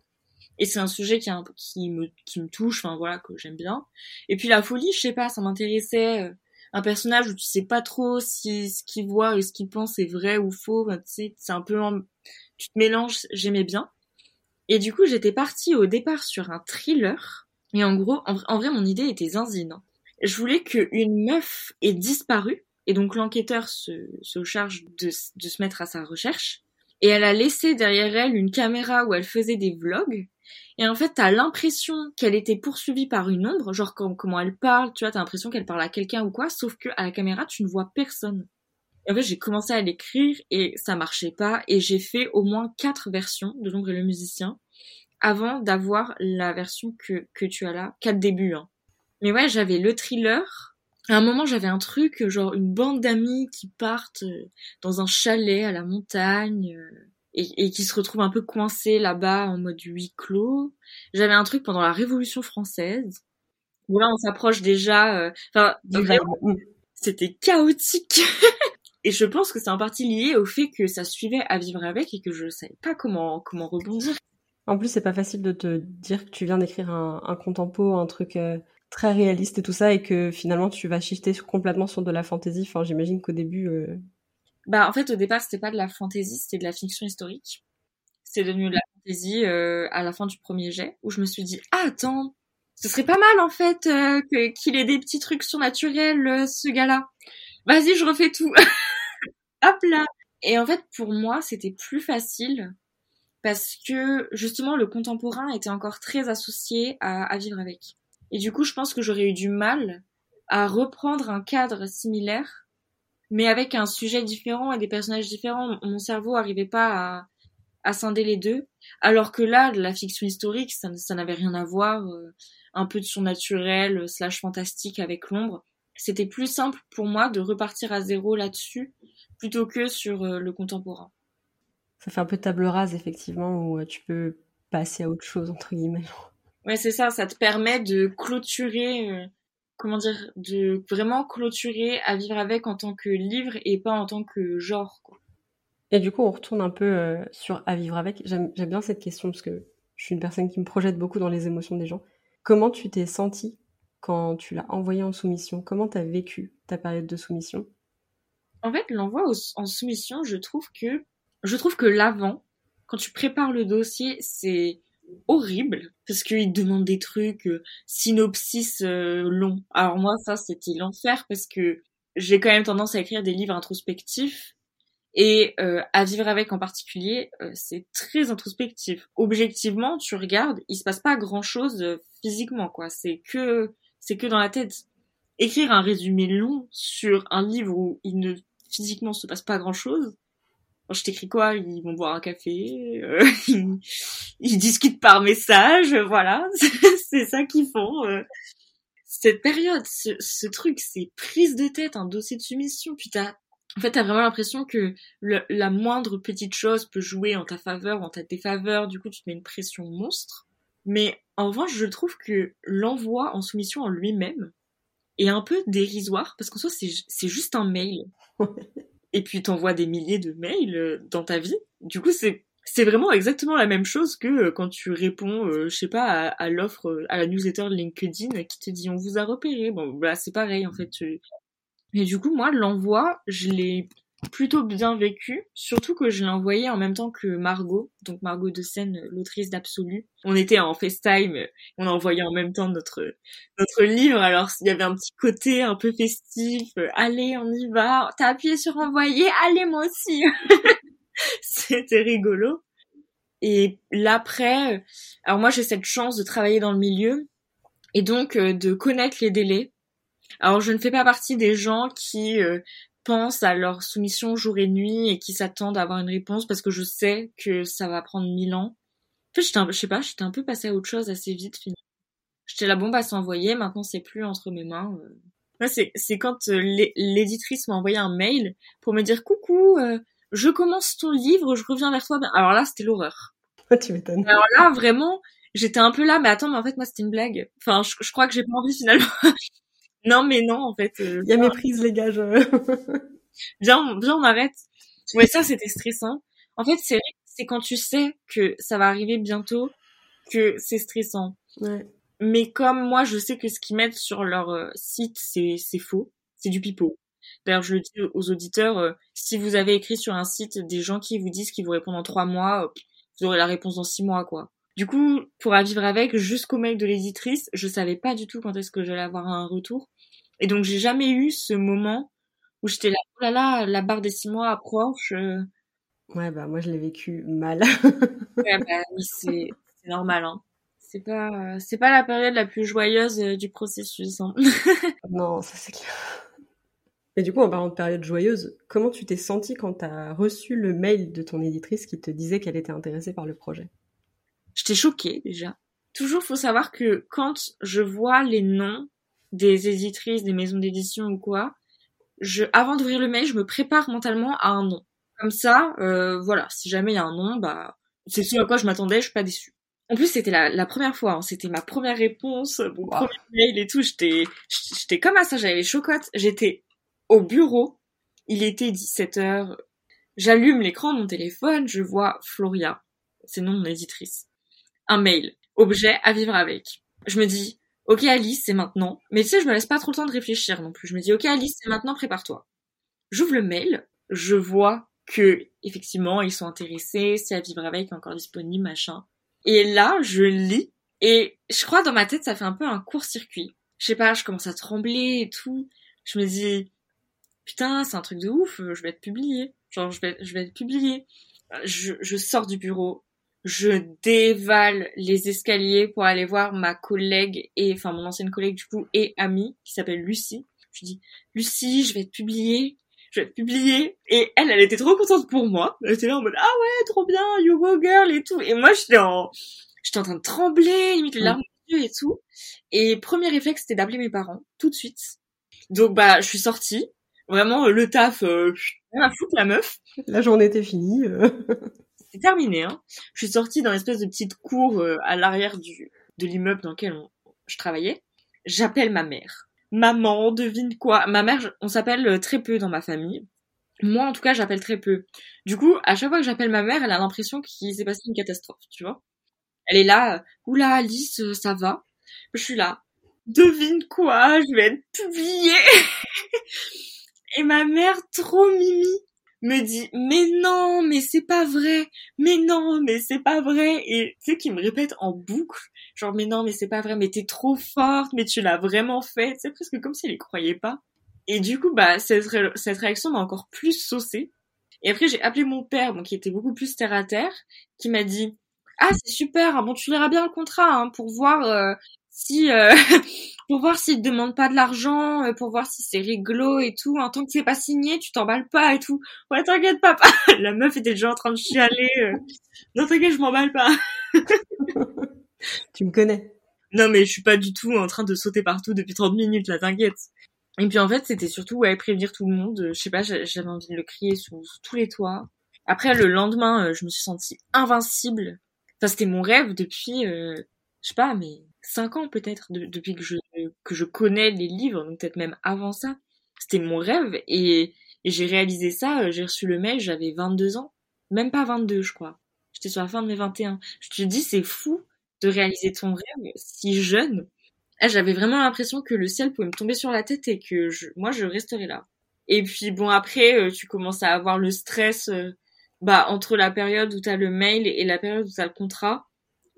et c'est un sujet qui, qui, me, qui me touche, enfin voilà, que j'aime bien. Et puis la folie, je sais pas, ça m'intéressait. Euh, un personnage où tu sais pas trop si ce qu'il voit et ce qu'il pense est vrai ou faux. tu sais, c'est un peu... Tu te mélanges, j'aimais bien. Et du coup, j'étais partie au départ sur un thriller. Et en gros, en, vrai, mon idée était zinzine. Hein. Je voulais qu'une meuf ait disparu. Et donc l'enquêteur se, charge de, de se mettre à sa recherche. Et elle a laissé derrière elle une caméra où elle faisait des vlogs. Et en fait, t'as l'impression qu'elle était poursuivie par une ombre, genre comment elle parle, tu vois, t'as l'impression qu'elle parle à quelqu'un ou quoi, sauf que à la caméra, tu ne vois personne. Et en fait, j'ai commencé à l'écrire et ça marchait pas. Et j'ai fait au moins quatre versions de L'ombre et le musicien avant d'avoir la version que, que tu as là. Quatre débuts, hein. Mais ouais, j'avais le thriller. À un moment, j'avais un truc, genre une bande d'amis qui partent euh, dans un chalet à la montagne euh, et, et qui se retrouvent un peu coincés là-bas en mode huis clos. J'avais un truc pendant la Révolution française. Où là, on s'approche déjà... euh, Enfin, c'était chaotique. [LAUGHS] et je pense que c'est en partie lié au fait que ça suivait à vivre avec et que je savais pas comment comment rebondir. En plus, c'est pas facile de te dire que tu viens d'écrire un, un contempo, un truc euh, très réaliste et tout ça, et que finalement tu vas shifter complètement sur de la fantasy. Enfin, j'imagine qu'au début. euh, Bah en fait au départ c'était pas de la fantasy, c'était de la fiction historique. C'est devenu de la fantasy euh, à la fin du premier jet où je me suis dit ah attends ce serait pas mal en fait qu'il ait des petits trucs surnaturels ce gars-là. Vas-y je refais tout. [LAUGHS] Hop là. Et en fait pour moi c'était plus facile parce que justement le contemporain était encore très associé à, vivre avec. Et du coup je pense que j'aurais eu du mal à reprendre un cadre similaire mais avec un sujet différent et des personnages différents. Mon cerveau arrivait pas à, scinder les deux. Alors que là, la fiction historique, ça, ça n'avait rien à voir. euh, un peu de surnaturel, euh, slash fantastique avec l'ombre. C'était plus simple pour moi de repartir à zéro là-dessus plutôt que sur euh, le contemporain. Ça fait un peu table rase, effectivement, où euh, tu peux passer à autre chose, entre guillemets. Ouais, c'est ça, ça te permet de clôturer, euh, comment dire, de vraiment clôturer à vivre avec en tant que livre et pas en tant que genre, quoi. Et du coup, on retourne un peu euh, sur à vivre avec. J'aime bien cette question parce que je suis une personne qui me projette beaucoup dans les émotions des gens. Comment tu t'es senti quand tu l'as envoyé en soumission Comment t'as vécu ta période de soumission? En fait, l'envoi en soumission, je trouve que je trouve que l'avant, quand tu prépares le dossier, c'est horrible parce qu'il demande des trucs euh, synopsis euh, longs. Alors moi, ça c'était l'enfer parce que j'ai quand même tendance à écrire des livres introspectifs et euh, à vivre avec en particulier, euh, c'est très introspectif. Objectivement, tu regardes, il se passe pas grand chose physiquement quoi. C'est que c'est que dans la tête. Écrire un résumé long sur un livre où il ne physiquement se passe pas grand chose. je t'écris quoi? Ils vont boire un café, euh, [LAUGHS] ils, discutent par message, voilà, [LAUGHS] c'est ça qu'ils font. euh. Cette période, ce, truc, c'est prise de tête, un dossier de soumission. Puis t'as, en fait, t'as vraiment l'impression que la moindre petite chose peut jouer en ta faveur ou en ta défaveur. Du coup, tu te mets une pression monstre. Mais en revanche, je trouve que l'envoi en soumission en lui-même est un peu dérisoire parce qu'en soi, c'est juste un mail. Et puis t'envoies des milliers de mails euh, dans ta vie. Du coup, c'est c'est vraiment exactement la même chose que euh, quand tu réponds, euh, je sais pas, à, à l'offre, à la newsletter de LinkedIn qui te dit on vous a repéré. Bon, bah c'est pareil en fait. Et du coup, moi, l'envoi, je l'ai plutôt bien vécu, surtout que je l'ai envoyé en même temps que Margot, donc Margot de Seine, l'autrice d'Absolu. On était en FaceTime, on a envoyé en même temps notre notre livre, alors il y avait un petit côté un peu festif, euh, allez, on y va, t'as appuyé sur envoyer, allez, moi aussi. [LAUGHS] C'était rigolo. Et l'après, alors moi j'ai cette chance de travailler dans le milieu et donc euh, de connaître les délais. Alors je ne fais pas partie des gens qui euh, pensent à leur soumission jour et nuit et qui s'attendent à avoir une réponse parce que je sais que ça va prendre mille ans. En fait, j'étais un je sais pas, j'étais un peu passée à autre chose assez vite finalement. J'étais la bombe à s'envoyer, maintenant c'est plus entre mes mains. euh. Ouais, c'est, c'est quand euh, l'é- l'éditrice m'a envoyé un mail pour me dire coucou, euh, je commence ton livre, je reviens vers toi. Alors là, c'était l'horreur. tu m'étonnes. Alors là, vraiment, j'étais un peu là, mais attends, mais en fait, moi, c'était une blague. Enfin, je, je crois que j'ai pas envie finalement. Non, mais non, en fait. euh, Il y a méprise, les gars. Je... viens, on- viens, on arrête. Ouais, ça, c'était stressant. En fait, c'est c'est quand tu sais que ça va arriver bientôt que c'est stressant. ouais. Mais comme moi, je sais que ce qu'ils mettent sur leur euh, site, c'est c'est faux, c'est du pipeau. D'ailleurs, je le dis aux auditeurs, euh, si vous avez écrit sur un site des gens qui vous disent qu'ils vous répondent en trois mois, euh, vous aurez la réponse dans six mois, quoi. Du coup, pour à vivre avec, jusqu'au mail de l'éditrice, je savais pas du tout quand est-ce que j'allais avoir un retour. Et donc, j'ai jamais eu ce moment où j'étais là, oh là là, la barre des six mois approche. euh. ouais, bah moi je l'ai vécu mal. Ouais, bah oui, c'est c'est normal, hein. C'est pas, euh, c'est pas la période la plus joyeuse euh, du processus, hein. [LAUGHS] non, ça c'est clair. Et du coup, en parlant de période joyeuse, comment tu t'es sentie quand tu as reçu le mail de ton éditrice qui te disait qu'elle était intéressée par le projet? J'étais choquée déjà. Toujours, faut savoir que quand je vois les noms des éditrices, des maisons d'édition ou quoi, je, avant d'ouvrir le mail, je me prépare mentalement à un nom. Comme ça, euh, voilà, si jamais il y a un nom, bah, c'est ce à quoi je m'attendais, je suis pas déçue. En plus, c'était la, la première fois, hein, c'était ma première réponse, mon premier mail et tout. J'étais, j'étais comme à ça, j'avais les chocottes. J'étais au bureau, il était 17 h J'allume l'écran de mon téléphone, je vois Floria, c'est nom de mon éditrice. Un mail, objet à vivre avec. Je me dis, ok Alice, c'est maintenant. Mais tu sais, je me laisse pas trop le temps de réfléchir non plus. Je me dis, ok Alice, c'est maintenant, prépare-toi. J'ouvre le mail, je vois que effectivement ils sont intéressés, c'est à vivre avec, encore disponible, machin. Et là, je lis et je crois dans ma tête ça fait un peu un court-circuit. Je sais pas, je commence à trembler et tout. Je me dis putain, c'est un truc de ouf, je vais être publié. Genre je vais je vais être publié. Je, je sors du bureau, je dévale les escaliers pour aller voir ma collègue et enfin mon ancienne collègue du coup et amie qui s'appelle Lucie. Je dis Lucie, je vais être publiée je vais être publiée. Et elle, elle était trop contente pour moi. Elle était là en mode, ah ouais, trop bien, you go girl et tout. Et moi, j'étais en, j'étais en train de trembler, limite les larmes yeux et tout. Et premier réflexe, c'était d'appeler mes parents, tout de suite. Donc, bah, je suis sortie. Vraiment, le taf, euh, rien à foutre, la meuf. La journée était finie. Euh. [LAUGHS] C'est terminé, hein. Je suis sortie dans une espèce de petite cour euh, à l'arrière du, de l'immeuble dans lequel je travaillais. J'appelle ma mère maman, devine quoi? Ma mère, on s'appelle euh, très peu dans ma famille. Moi, en tout cas, j'appelle très peu. Du coup, à chaque fois que j'appelle ma mère, elle a l'impression qu'il s'est passé une catastrophe, tu vois. Elle est là, euh, oula, Alice, ça va? Je suis là, devine quoi, je vais être publiée. [LAUGHS] Et ma mère, trop mimi, me dit mais non mais c'est pas vrai mais non mais c'est pas vrai. Et tu sais qui me répète en boucle genre mais non mais c'est pas vrai mais t'es trop forte mais tu l'as vraiment fait. C'est presque comme s'il y croyait pas. Et du coup bah cette, cette réaction m'a encore plus saucée. Et après j'ai appelé mon père bon qui était beaucoup plus terre à terre qui m'a dit ah c'est super hein, bon tu liras bien le contrat hein, pour voir euh, si euh, [LAUGHS] pour voir s'il te demande pas de l'argent, euh, pour voir si c'est rigolo et tout. En tant que c'est pas signé, tu t'emballes pas et tout. Ouais, t'inquiète papa. [LAUGHS] La meuf était déjà en train de chialer. Euh. Non, t'inquiète, je m'emballe pas. [LAUGHS] tu me connais. Non, mais je suis pas du tout en train de sauter partout depuis 30 minutes, là, t'inquiète. Et puis en fait, c'était surtout ouais prévenir tout le monde. Je sais pas, j'avais envie de le crier sous, tous les toits. Après le lendemain, je me suis sentie invincible. Enfin, c'était mon rêve depuis, je sais pas, mais cinq ans peut-être depuis que je que je connais les livres, donc peut-être même avant ça. C'était mon rêve et, j'ai réalisé ça. Euh, j'ai reçu le mail, j'avais 22 ans, même pas 22 je crois. J'étais sur la fin de mes 21. Je te dis c'est fou de réaliser ton rêve si jeune. Ah, j'avais vraiment l'impression que le ciel pouvait me tomber sur la tête et que je, moi je resterais là. Et puis bon après euh, tu commences à avoir le stress euh, bah entre la période où t'as le mail et la période où t'as le contrat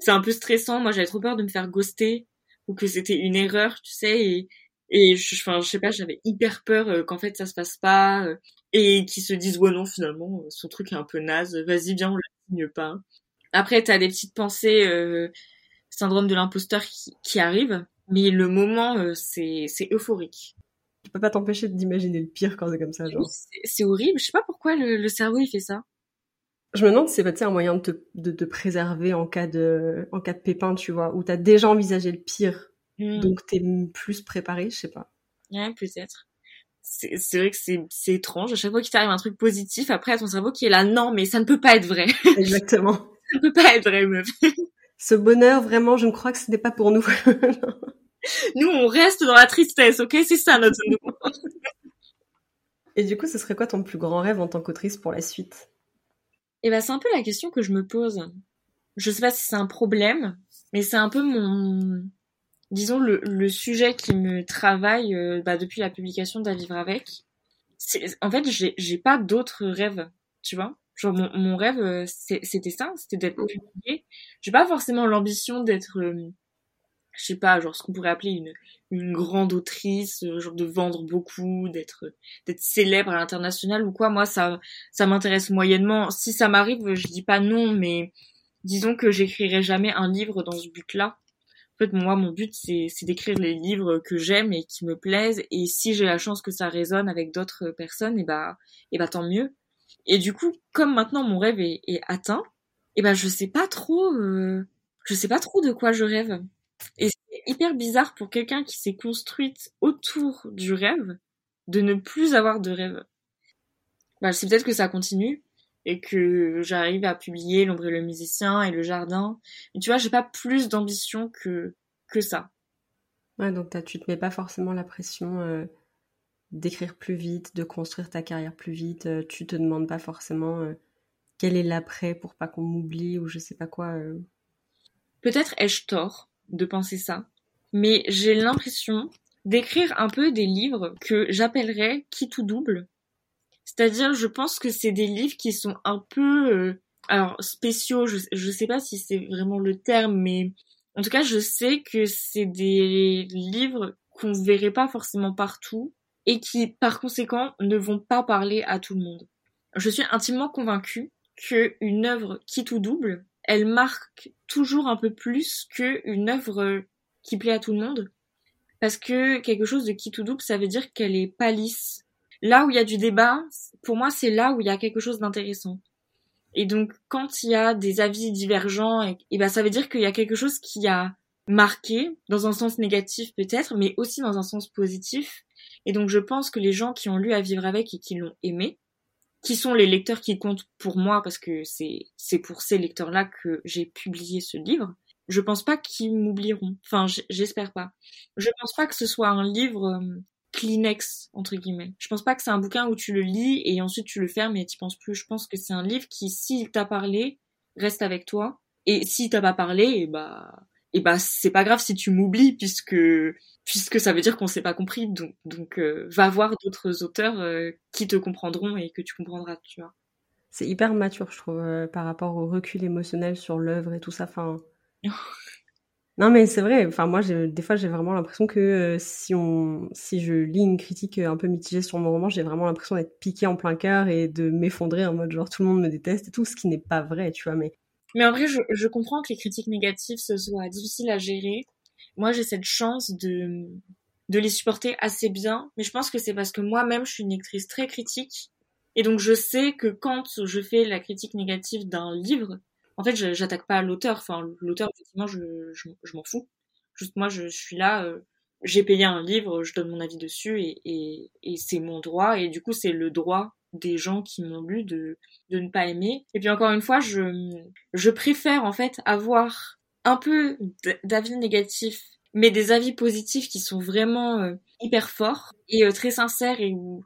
c'est un peu stressant. Moi, j'avais trop peur de me faire ghoster ou que c'était une erreur, tu sais. Et, et je, enfin, je sais pas, j'avais hyper peur euh, qu'en fait ça se passe pas euh, et qu'ils se disent ouais non finalement euh, son truc est un peu naze. Vas-y, viens, on le signe pas. Après, t'as des petites pensées syndrome de l'imposteur qui, qui arrivent, mais le moment c'est c'est euphorique. Tu peux pas t'empêcher d'imaginer le pire quand c'est comme ça, genre. C'est horrible. Je sais pas pourquoi le, le cerveau il fait ça. Je me demande si c'est un moyen de te, de préserver en cas de, en cas de pépin, tu vois, où t'as déjà envisagé le pire, hmm. donc t'es plus préparé, je sais pas. Ouais, peut-être. C'est vrai que c'est étrange. À chaque fois qu'il t'arrive un truc positif, après, ton cerveau qui est là, non, mais ça ne peut pas être vrai. [LAUGHS] Exactement. ça ne peut pas être vrai, meuf. [LAUGHS] ce bonheur, vraiment, je ne crois que ce n'est pas pour nous. [LAUGHS] nous, on reste dans la tristesse, ok? C'est ça notre nous. Et du coup, ce serait quoi ton plus grand rêve en tant qu'autrice pour la suite? Et ben c'est un peu la question que je me pose. Je sais pas si c'est un problème, mais c'est un peu mon, disons le, le sujet qui me travaille euh, bah, depuis la publication d'À vivre avec. En fait, j'ai pas d'autres rêves, tu vois. Genre mon, mon rêve, euh, c'était ça, c'était d'être publié. J'ai pas forcément l'ambition d'être euh, je sais pas, genre ce qu'on pourrait appeler une, une grande autrice, euh, genre de vendre beaucoup, d'être d'être célèbre à l'international ou quoi. Moi, ça ça m'intéresse moyennement. Si ça m'arrive, je dis pas non, mais disons que j'écrirai jamais un livre dans ce but-là. En fait, moi, mon but, c'est d'écrire les livres que j'aime et qui me plaisent. Et si j'ai la chance que ça résonne avec d'autres personnes, et bah, et bah tant mieux. Et du coup, comme maintenant mon rêve est, est atteint, et ben je sais pas trop, euh, je sais pas trop de quoi je rêve. Et c'est hyper bizarre pour quelqu'un qui s'est construite autour du rêve de ne plus avoir de rêve. Bah, c'est peut-être que ça continue et que j'arrive à publier L'ombre et le musicien et Le jardin. Mais tu vois, j'ai pas plus d'ambition que que ça. Ouais, donc tu te mets pas forcément la pression euh, d'écrire plus vite, de construire ta carrière plus vite. Euh, tu te demandes pas forcément euh, quel est l'après pour pas qu'on m'oublie ou je sais pas quoi. Peut-être ai-je tort de penser ça, mais j'ai l'impression d'écrire un peu des livres que j'appellerais qui tout double c'est-à-dire, je pense que c'est des livres qui sont un peu, euh, alors spéciaux. Je je sais pas si c'est vraiment le terme, mais en tout cas, je sais que c'est des livres qu'on verrait pas forcément partout et qui, par conséquent, ne vont pas parler à tout le monde. Je suis intimement convaincue que une œuvre qui tout double, elle marque toujours un peu plus qu'une œuvre qui plaît à tout le monde. Parce que quelque chose de qui tout double, ça veut dire qu'elle est pas lisse, là où il y a du débat, pour moi, c'est là où il y a quelque chose d'intéressant. Et donc, quand il y a des avis divergents, et, ben, ça veut dire qu'il y a quelque chose qui a marqué, dans un sens négatif peut-être, mais aussi dans un sens positif. Et donc, je pense que les gens qui ont lu À vivre avec et qui l'ont aimé, qui sont les lecteurs qui comptent pour moi, parce que c'est, c'est pour ces lecteurs-là que j'ai publié ce livre, je pense pas qu'ils m'oublieront. Enfin, j'espère pas. Je pense pas que ce soit un livre euh, Kleenex entre guillemets. Je pense pas que c'est un bouquin où tu le lis et ensuite tu le fermes et tu penses plus. Je pense que c'est un livre qui, s'il t'a parlé, reste avec toi. Et s'il t'a pas parlé, et eh bah, et bah c'est pas grave si tu m'oublies puisque puisque ça veut dire qu'on s'est pas compris. Donc donc euh, va voir d'autres auteurs euh, qui te comprendront et que tu comprendras, tu vois. C'est hyper mature, je trouve, euh, par rapport au recul émotionnel sur l'œuvre et tout ça. Enfin, [LAUGHS] Non, mais c'est vrai. Enfin, moi, des fois, j'ai vraiment l'impression que si on, si je lis une critique un peu mitigée sur mon roman, j'ai vraiment l'impression d'être piqué en plein cœur et de m'effondrer en mode genre tout le monde me déteste et tout, ce qui n'est pas vrai, tu vois. Mais mais en vrai, je, je comprends que les critiques négatives ce soit difficile à gérer. Moi, j'ai cette chance de de les supporter assez bien, mais je pense que c'est parce que moi-même, je suis une lectrice très critique et donc je sais que quand je fais la critique négative d'un livre, en fait, j'attaque pas l'auteur. Enfin, l'auteur, effectivement, je, je, m'en fous. Juste moi, je, suis là, euh, j'ai payé un livre, je donne mon avis dessus et, et, et c'est mon droit. Et du coup, c'est le droit des gens qui m'ont lu de, de ne pas aimer. Et puis encore une fois, je, je préfère en fait avoir un peu d'avis négatifs, mais des avis positifs qui sont vraiment euh, hyper forts et euh, très sincères et où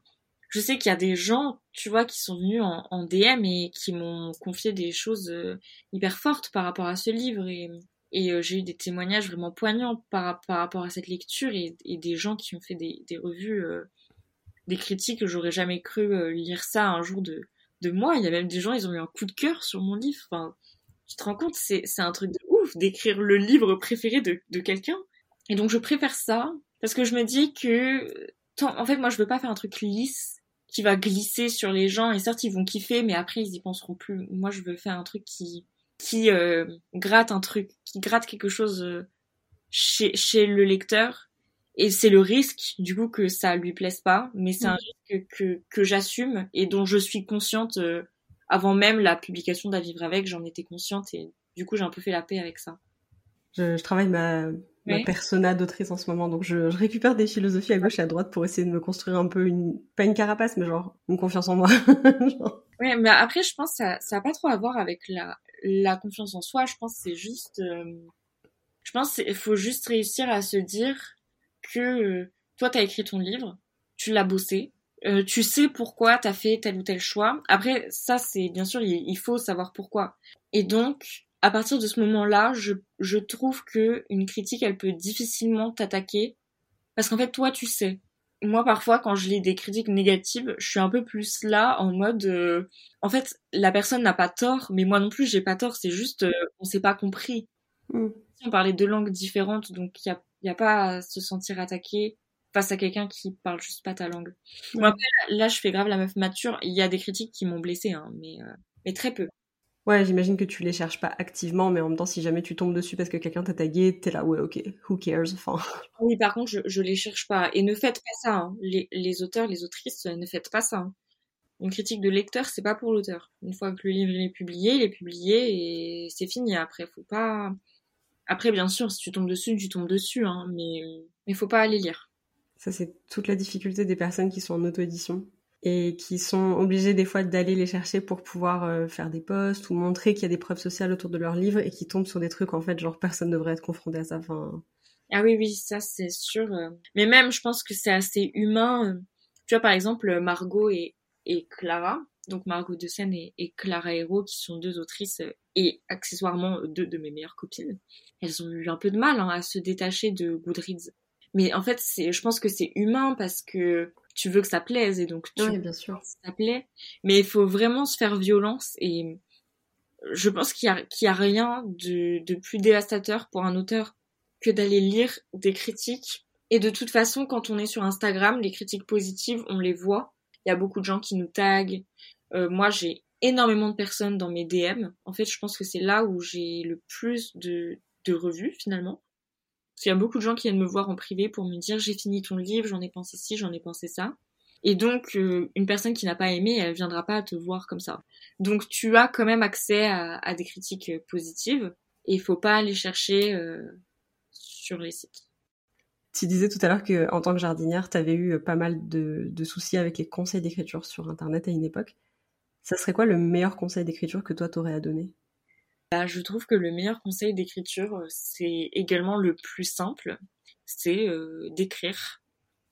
je sais qu'il y a des gens, tu vois, qui sont venus en, DM et qui m'ont confié des choses euh, hyper fortes par rapport à ce livre et, et j'ai eu des témoignages vraiment poignants par, par rapport à cette lecture et, et des gens qui ont fait des, des revues, des critiques. J'aurais jamais cru lire ça un jour de, de moi. Il y a même des gens, ils ont eu un coup de cœur sur mon livre. Enfin, tu te rends compte, c'est, c'est un truc de ouf d'écrire le livre préféré de, de quelqu'un. Et donc je préfère ça parce que je me dis que en fait moi je veux pas faire un truc lisse qui va glisser sur les gens et certes ils vont kiffer mais après ils y penseront plus. Moi je veux faire un truc qui qui euh, gratte un truc, qui gratte quelque chose euh, chez chez le lecteur et c'est le risque du coup que ça lui plaise pas mais c'est un mm. risque que que j'assume et dont je suis consciente euh, avant même la publication d'À vivre avec, j'en étais consciente et du coup j'ai un peu fait la paix avec ça. Je, je travaille ma ma persona d'autrice en ce moment. Donc je, je, récupère des philosophies à gauche et à droite pour essayer de me construire un peu une, pas une carapace, mais genre une confiance en moi. [LAUGHS] Ouais, mais après je pense que ça, ça a pas trop à voir avec la, la confiance en soi. Je pense que c'est juste, euh, je pense qu'il faut juste réussir à se dire que euh, toi t'as écrit ton livre, tu l'as bossé, euh, tu sais pourquoi t'as fait tel ou tel choix. Après, ça, c'est bien sûr, il, faut savoir pourquoi. Et donc, à partir de ce moment-là, je, je trouve que une critique, elle peut difficilement t'attaquer parce qu'en fait, toi, tu sais. Moi, parfois, quand je lis des critiques négatives, je suis un peu plus là en mode, euh, en fait, la personne n'a pas tort, mais moi non plus, j'ai pas tort. C'est juste, euh, on s'est pas compris. Mm. On parlait deux langues différentes, donc il y a, y a pas à se sentir attaqué face à quelqu'un qui parle juste pas ta langue. Moi, après, là, je fais grave la meuf mature. Il y a des critiques qui m'ont blessée, hein, mais, euh, mais très peu. Ouais, j'imagine que tu les cherches pas activement, mais en même temps, si jamais tu tombes dessus parce que quelqu'un t'a tagué, t'es là, ouais, ok, who cares, enfin. [LAUGHS] Oui, par contre, je, je les cherche pas. Et ne faites pas ça, hein. les, les, auteurs, les autrices, ne faites pas ça. Hein. Une critique de lecteur, c'est pas pour l'auteur. Une fois que le livre est publié, il est publié et c'est fini. Après, faut pas. Après, bien sûr, si tu tombes dessus, tu tombes dessus, hein, mais mais faut pas aller lire. Ça, c'est toute la difficulté des personnes qui sont en auto-édition et qui sont obligés des fois d'aller les chercher pour pouvoir euh, faire des posts ou montrer qu'il y a des preuves sociales autour de leur livre et qui tombent sur des trucs en fait genre personne ne devrait être confronté à ça. Enfin... Ah oui oui ça c'est sûr. Euh. Mais même je pense que c'est assez humain. Euh. Tu vois par exemple Margot et, et Clara, donc Margot de Seine et, et, Clara Hero qui sont deux autrices et accessoirement deux de mes meilleures copines. Elles ont eu un peu de mal hein, à se détacher de Goodreads. Mais en fait, c'est, je pense que c'est humain parce que tu veux que ça plaise et donc tu oui, bien sûr. ça plaît. Mais il faut vraiment se faire violence et je pense qu'il y a, qu'il y a rien de, de plus dévastateur pour un auteur que d'aller lire des critiques. Et de toute façon, quand on est sur Instagram, les critiques positives, on les voit. Il y a beaucoup de gens qui nous taguent. Euh, moi, j'ai énormément de personnes dans mes DM. En fait, je pense que c'est là où j'ai le plus de, de revues finalement. Parce qu'il y a beaucoup de gens qui viennent me voir en privé pour me dire j'ai fini ton livre, j'en ai pensé ci, j'en ai pensé ça. Et donc, euh, une personne qui n'a pas aimé, elle viendra pas te voir comme ça. Donc, tu as quand même accès à, des critiques positives et il faut pas aller chercher euh, sur les sites. Tu disais tout à l'heure que en tant que jardinière, tu avais eu pas mal de, soucis avec les conseils d'écriture sur Internet à une époque. Ça serait quoi le meilleur conseil d'écriture que toi t'aurais à donner? Bah, je trouve que le meilleur conseil d'écriture, euh, c'est également le plus simple, c'est euh, d'écrire.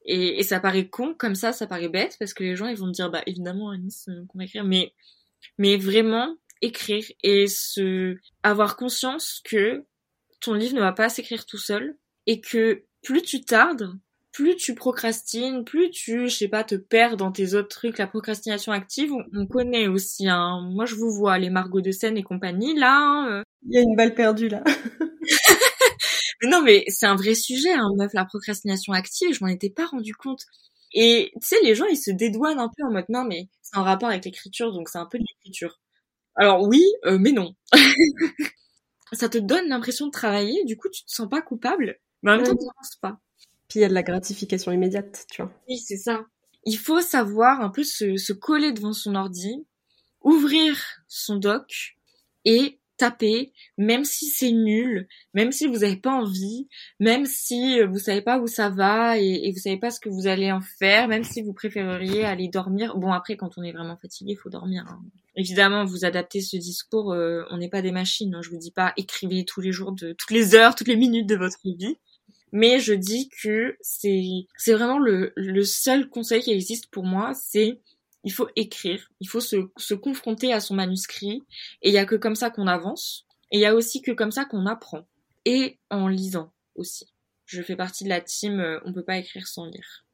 Et, ça paraît con, comme ça, ça paraît bête, parce que les gens, ils vont me dire, bah évidemment, Anis, euh, qu'on va écrire, mais, mais vraiment, écrire et se avoir conscience que ton livre ne va pas s'écrire tout seul, et que plus tu tardes, plus tu procrastines, plus tu, je sais pas, te perds dans tes autres trucs. La procrastination active, on, connaît aussi. Hein. Moi, je vous vois, les Margot de Seine et compagnie, là. Hein, euh. Il y a une balle perdue, là. [LAUGHS] mais non, mais c'est un vrai sujet, hein, meuf, la procrastination active. Je m'en étais pas rendu compte. Et tu sais, les gens, ils se dédouanent un peu en mode, non, mais c'est en rapport avec l'écriture, donc c'est un peu de l'écriture. Alors oui, euh, mais non. [LAUGHS] Ça te donne l'impression de travailler, du coup, tu te sens pas coupable, mais en même temps, tu penses pas il y a de la gratification immédiate, tu vois. Oui, c'est ça. Il faut savoir un peu se, se coller devant son ordi, ouvrir son doc et taper, même si c'est nul, même si vous n'avez pas envie, même si vous savez pas où ça va et, et, vous savez pas ce que vous allez en faire, même si vous préféreriez aller dormir. Bon après, quand on est vraiment fatigué, il faut dormir. Hein. Évidemment, vous adaptez ce discours. Euh, on n'est pas des machines. Hein. Je vous dis pas écrivez tous les jours, de toutes les heures, toutes les minutes de votre vie mais je dis que c'est c'est vraiment le, le seul conseil qui existe pour moi, c'est il faut écrire, il faut se, se confronter à son manuscrit, et il y a que comme ça qu'on avance, et il y a aussi que comme ça qu'on apprend, et en lisant aussi. Je fais partie de la team, euh, on peut pas écrire sans lire.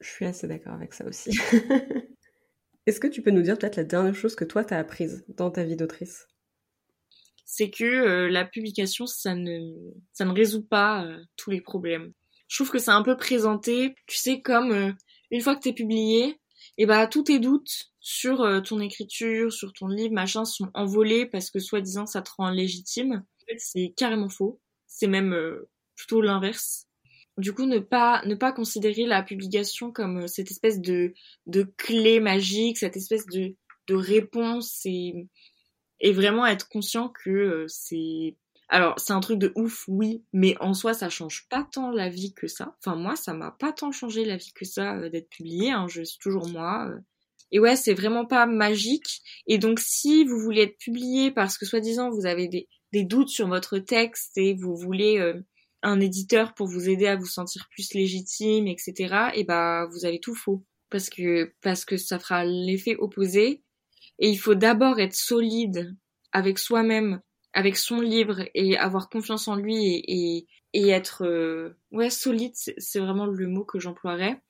Je suis assez d'accord avec ça aussi. [LAUGHS] Est-ce que tu peux nous dire peut-être la dernière chose que toi t'as apprise dans ta vie d'autrice? C'est que euh, la publication, ça ne, ça ne résout pas euh, tous les problèmes. Je trouve que c'est un peu présenté, tu sais, comme euh, une fois que t'es publié, et eh bah tous tes doutes sur ton écriture, sur ton livre, machin, sont envolés parce que soi-disant ça te rend légitime. En fait, c'est carrément faux. C'est même plutôt l'inverse. Du coup, ne pas ne pas considérer la publication comme cette espèce de de clé magique, cette espèce de de réponse et et vraiment être conscient que euh, c'est alors c'est un truc de ouf oui mais en soi ça change pas tant la vie que ça enfin moi ça m'a pas tant changé la vie que ça euh, d'être publié hein. je suis toujours moi euh. et ouais c'est vraiment pas magique et donc si vous voulez être publié parce que soi-disant vous avez des, des doutes sur votre texte et vous voulez un éditeur pour vous aider à vous sentir plus légitime etc et bah vous avez tout faux parce que parce que ça fera l'effet opposé et il faut d'abord être solide avec soi-même, avec son livre et avoir confiance en lui et, et, et être euh, ouais solide, c'est vraiment le mot que j'emploierais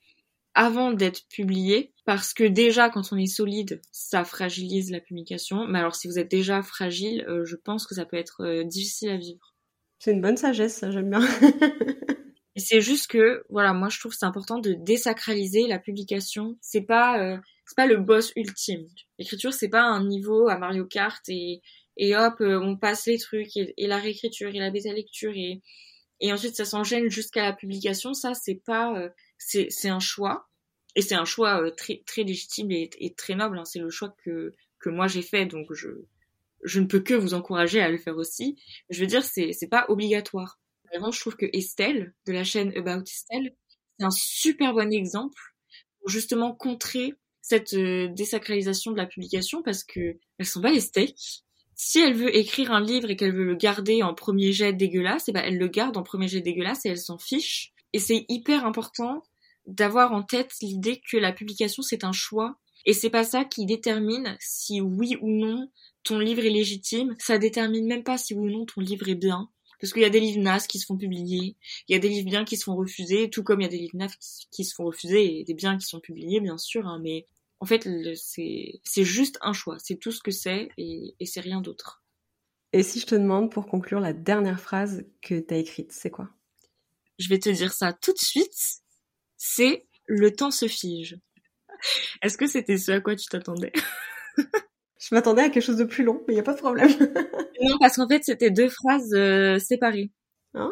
avant d'être publié parce que déjà quand on est solide, ça fragilise la publication. Mais alors si vous êtes déjà fragile, euh, je pense que ça peut être euh, difficile à vivre. C'est une bonne sagesse, ça j'aime bien. [LAUGHS] C'est juste que voilà, moi je trouve c'est important de désacraliser la publication. C'est pas c'est pas le boss ultime. L'écriture, c'est pas un niveau à Mario Kart et, et hop, euh, on passe les trucs et, la réécriture et la bêta lecture et et ensuite ça s'enchaîne jusqu'à la publication. Ça, c'est pas, euh, c'est c'est un choix et c'est un choix euh, très très légitime et, et très noble. Hein. C'est le choix que que moi j'ai fait, donc je je ne peux que vous encourager à le faire aussi. Je veux dire, c'est c'est pas obligatoire. Vraiment, je trouve que Estelle de la chaîne About Estelle, c'est un super bon exemple pour justement contrer cette désacralisation de la publication parce que elles sont pas les steaks si elle veut écrire un livre et qu'elle veut le garder en premier jet dégueulasse, et eh ben elle le garde en premier jet dégueulasse et elle s'en fiche. Et c'est hyper important d'avoir en tête l'idée que la publication c'est un choix et c'est pas ça qui détermine si oui ou non ton livre est légitime. Ça détermine même pas si oui ou non ton livre est bien. Parce qu'il y a des livres nazes qui se font publier, il y a des livres bien qui se font refuser, tout comme il y a des livres nazes qui, se font refuser et des biens qui sont publiés, bien sûr, hein, mais en fait, c'est juste un choix. C'est tout ce que c'est et, et c'est rien d'autre. Et si je te demande pour conclure la dernière phrase que tu as écrite, c'est quoi? Je vais te dire ça tout de suite. C'est le temps se fige. Est-ce que c'était ce à quoi tu t'attendais? [LAUGHS] Je m'attendais à quelque chose de plus long, mais il n'y a pas de problème. [LAUGHS] non, parce qu'en fait, c'était deux phrases euh, séparées. Ah,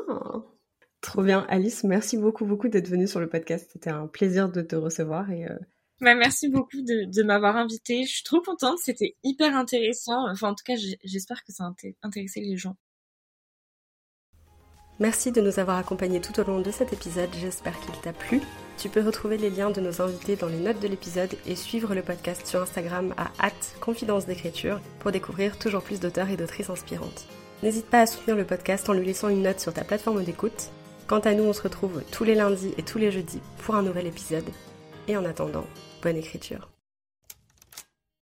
trop bien. Alice, merci beaucoup, beaucoup d'être venue sur le podcast. C'était un plaisir de te recevoir et euh, bah, merci beaucoup de, de m'avoir invité. Je suis trop contente, c'était hyper intéressant. Enfin, en tout cas, j'espère que ça a intéressé les gens. Merci de nous avoir accompagnés tout au long de cet épisode, j'espère qu'il t'a plu. Tu peux retrouver les liens de nos invités dans les notes de l'épisode et suivre le podcast sur Instagram à confidence d'écriture pour découvrir toujours plus d'auteurs et d'autrices inspirantes. N'hésite pas à soutenir le podcast en lui laissant une note sur ta plateforme d'écoute. Quant à nous, on se retrouve tous les lundis et tous les jeudis pour un nouvel épisode. Et en attendant, bonne écriture.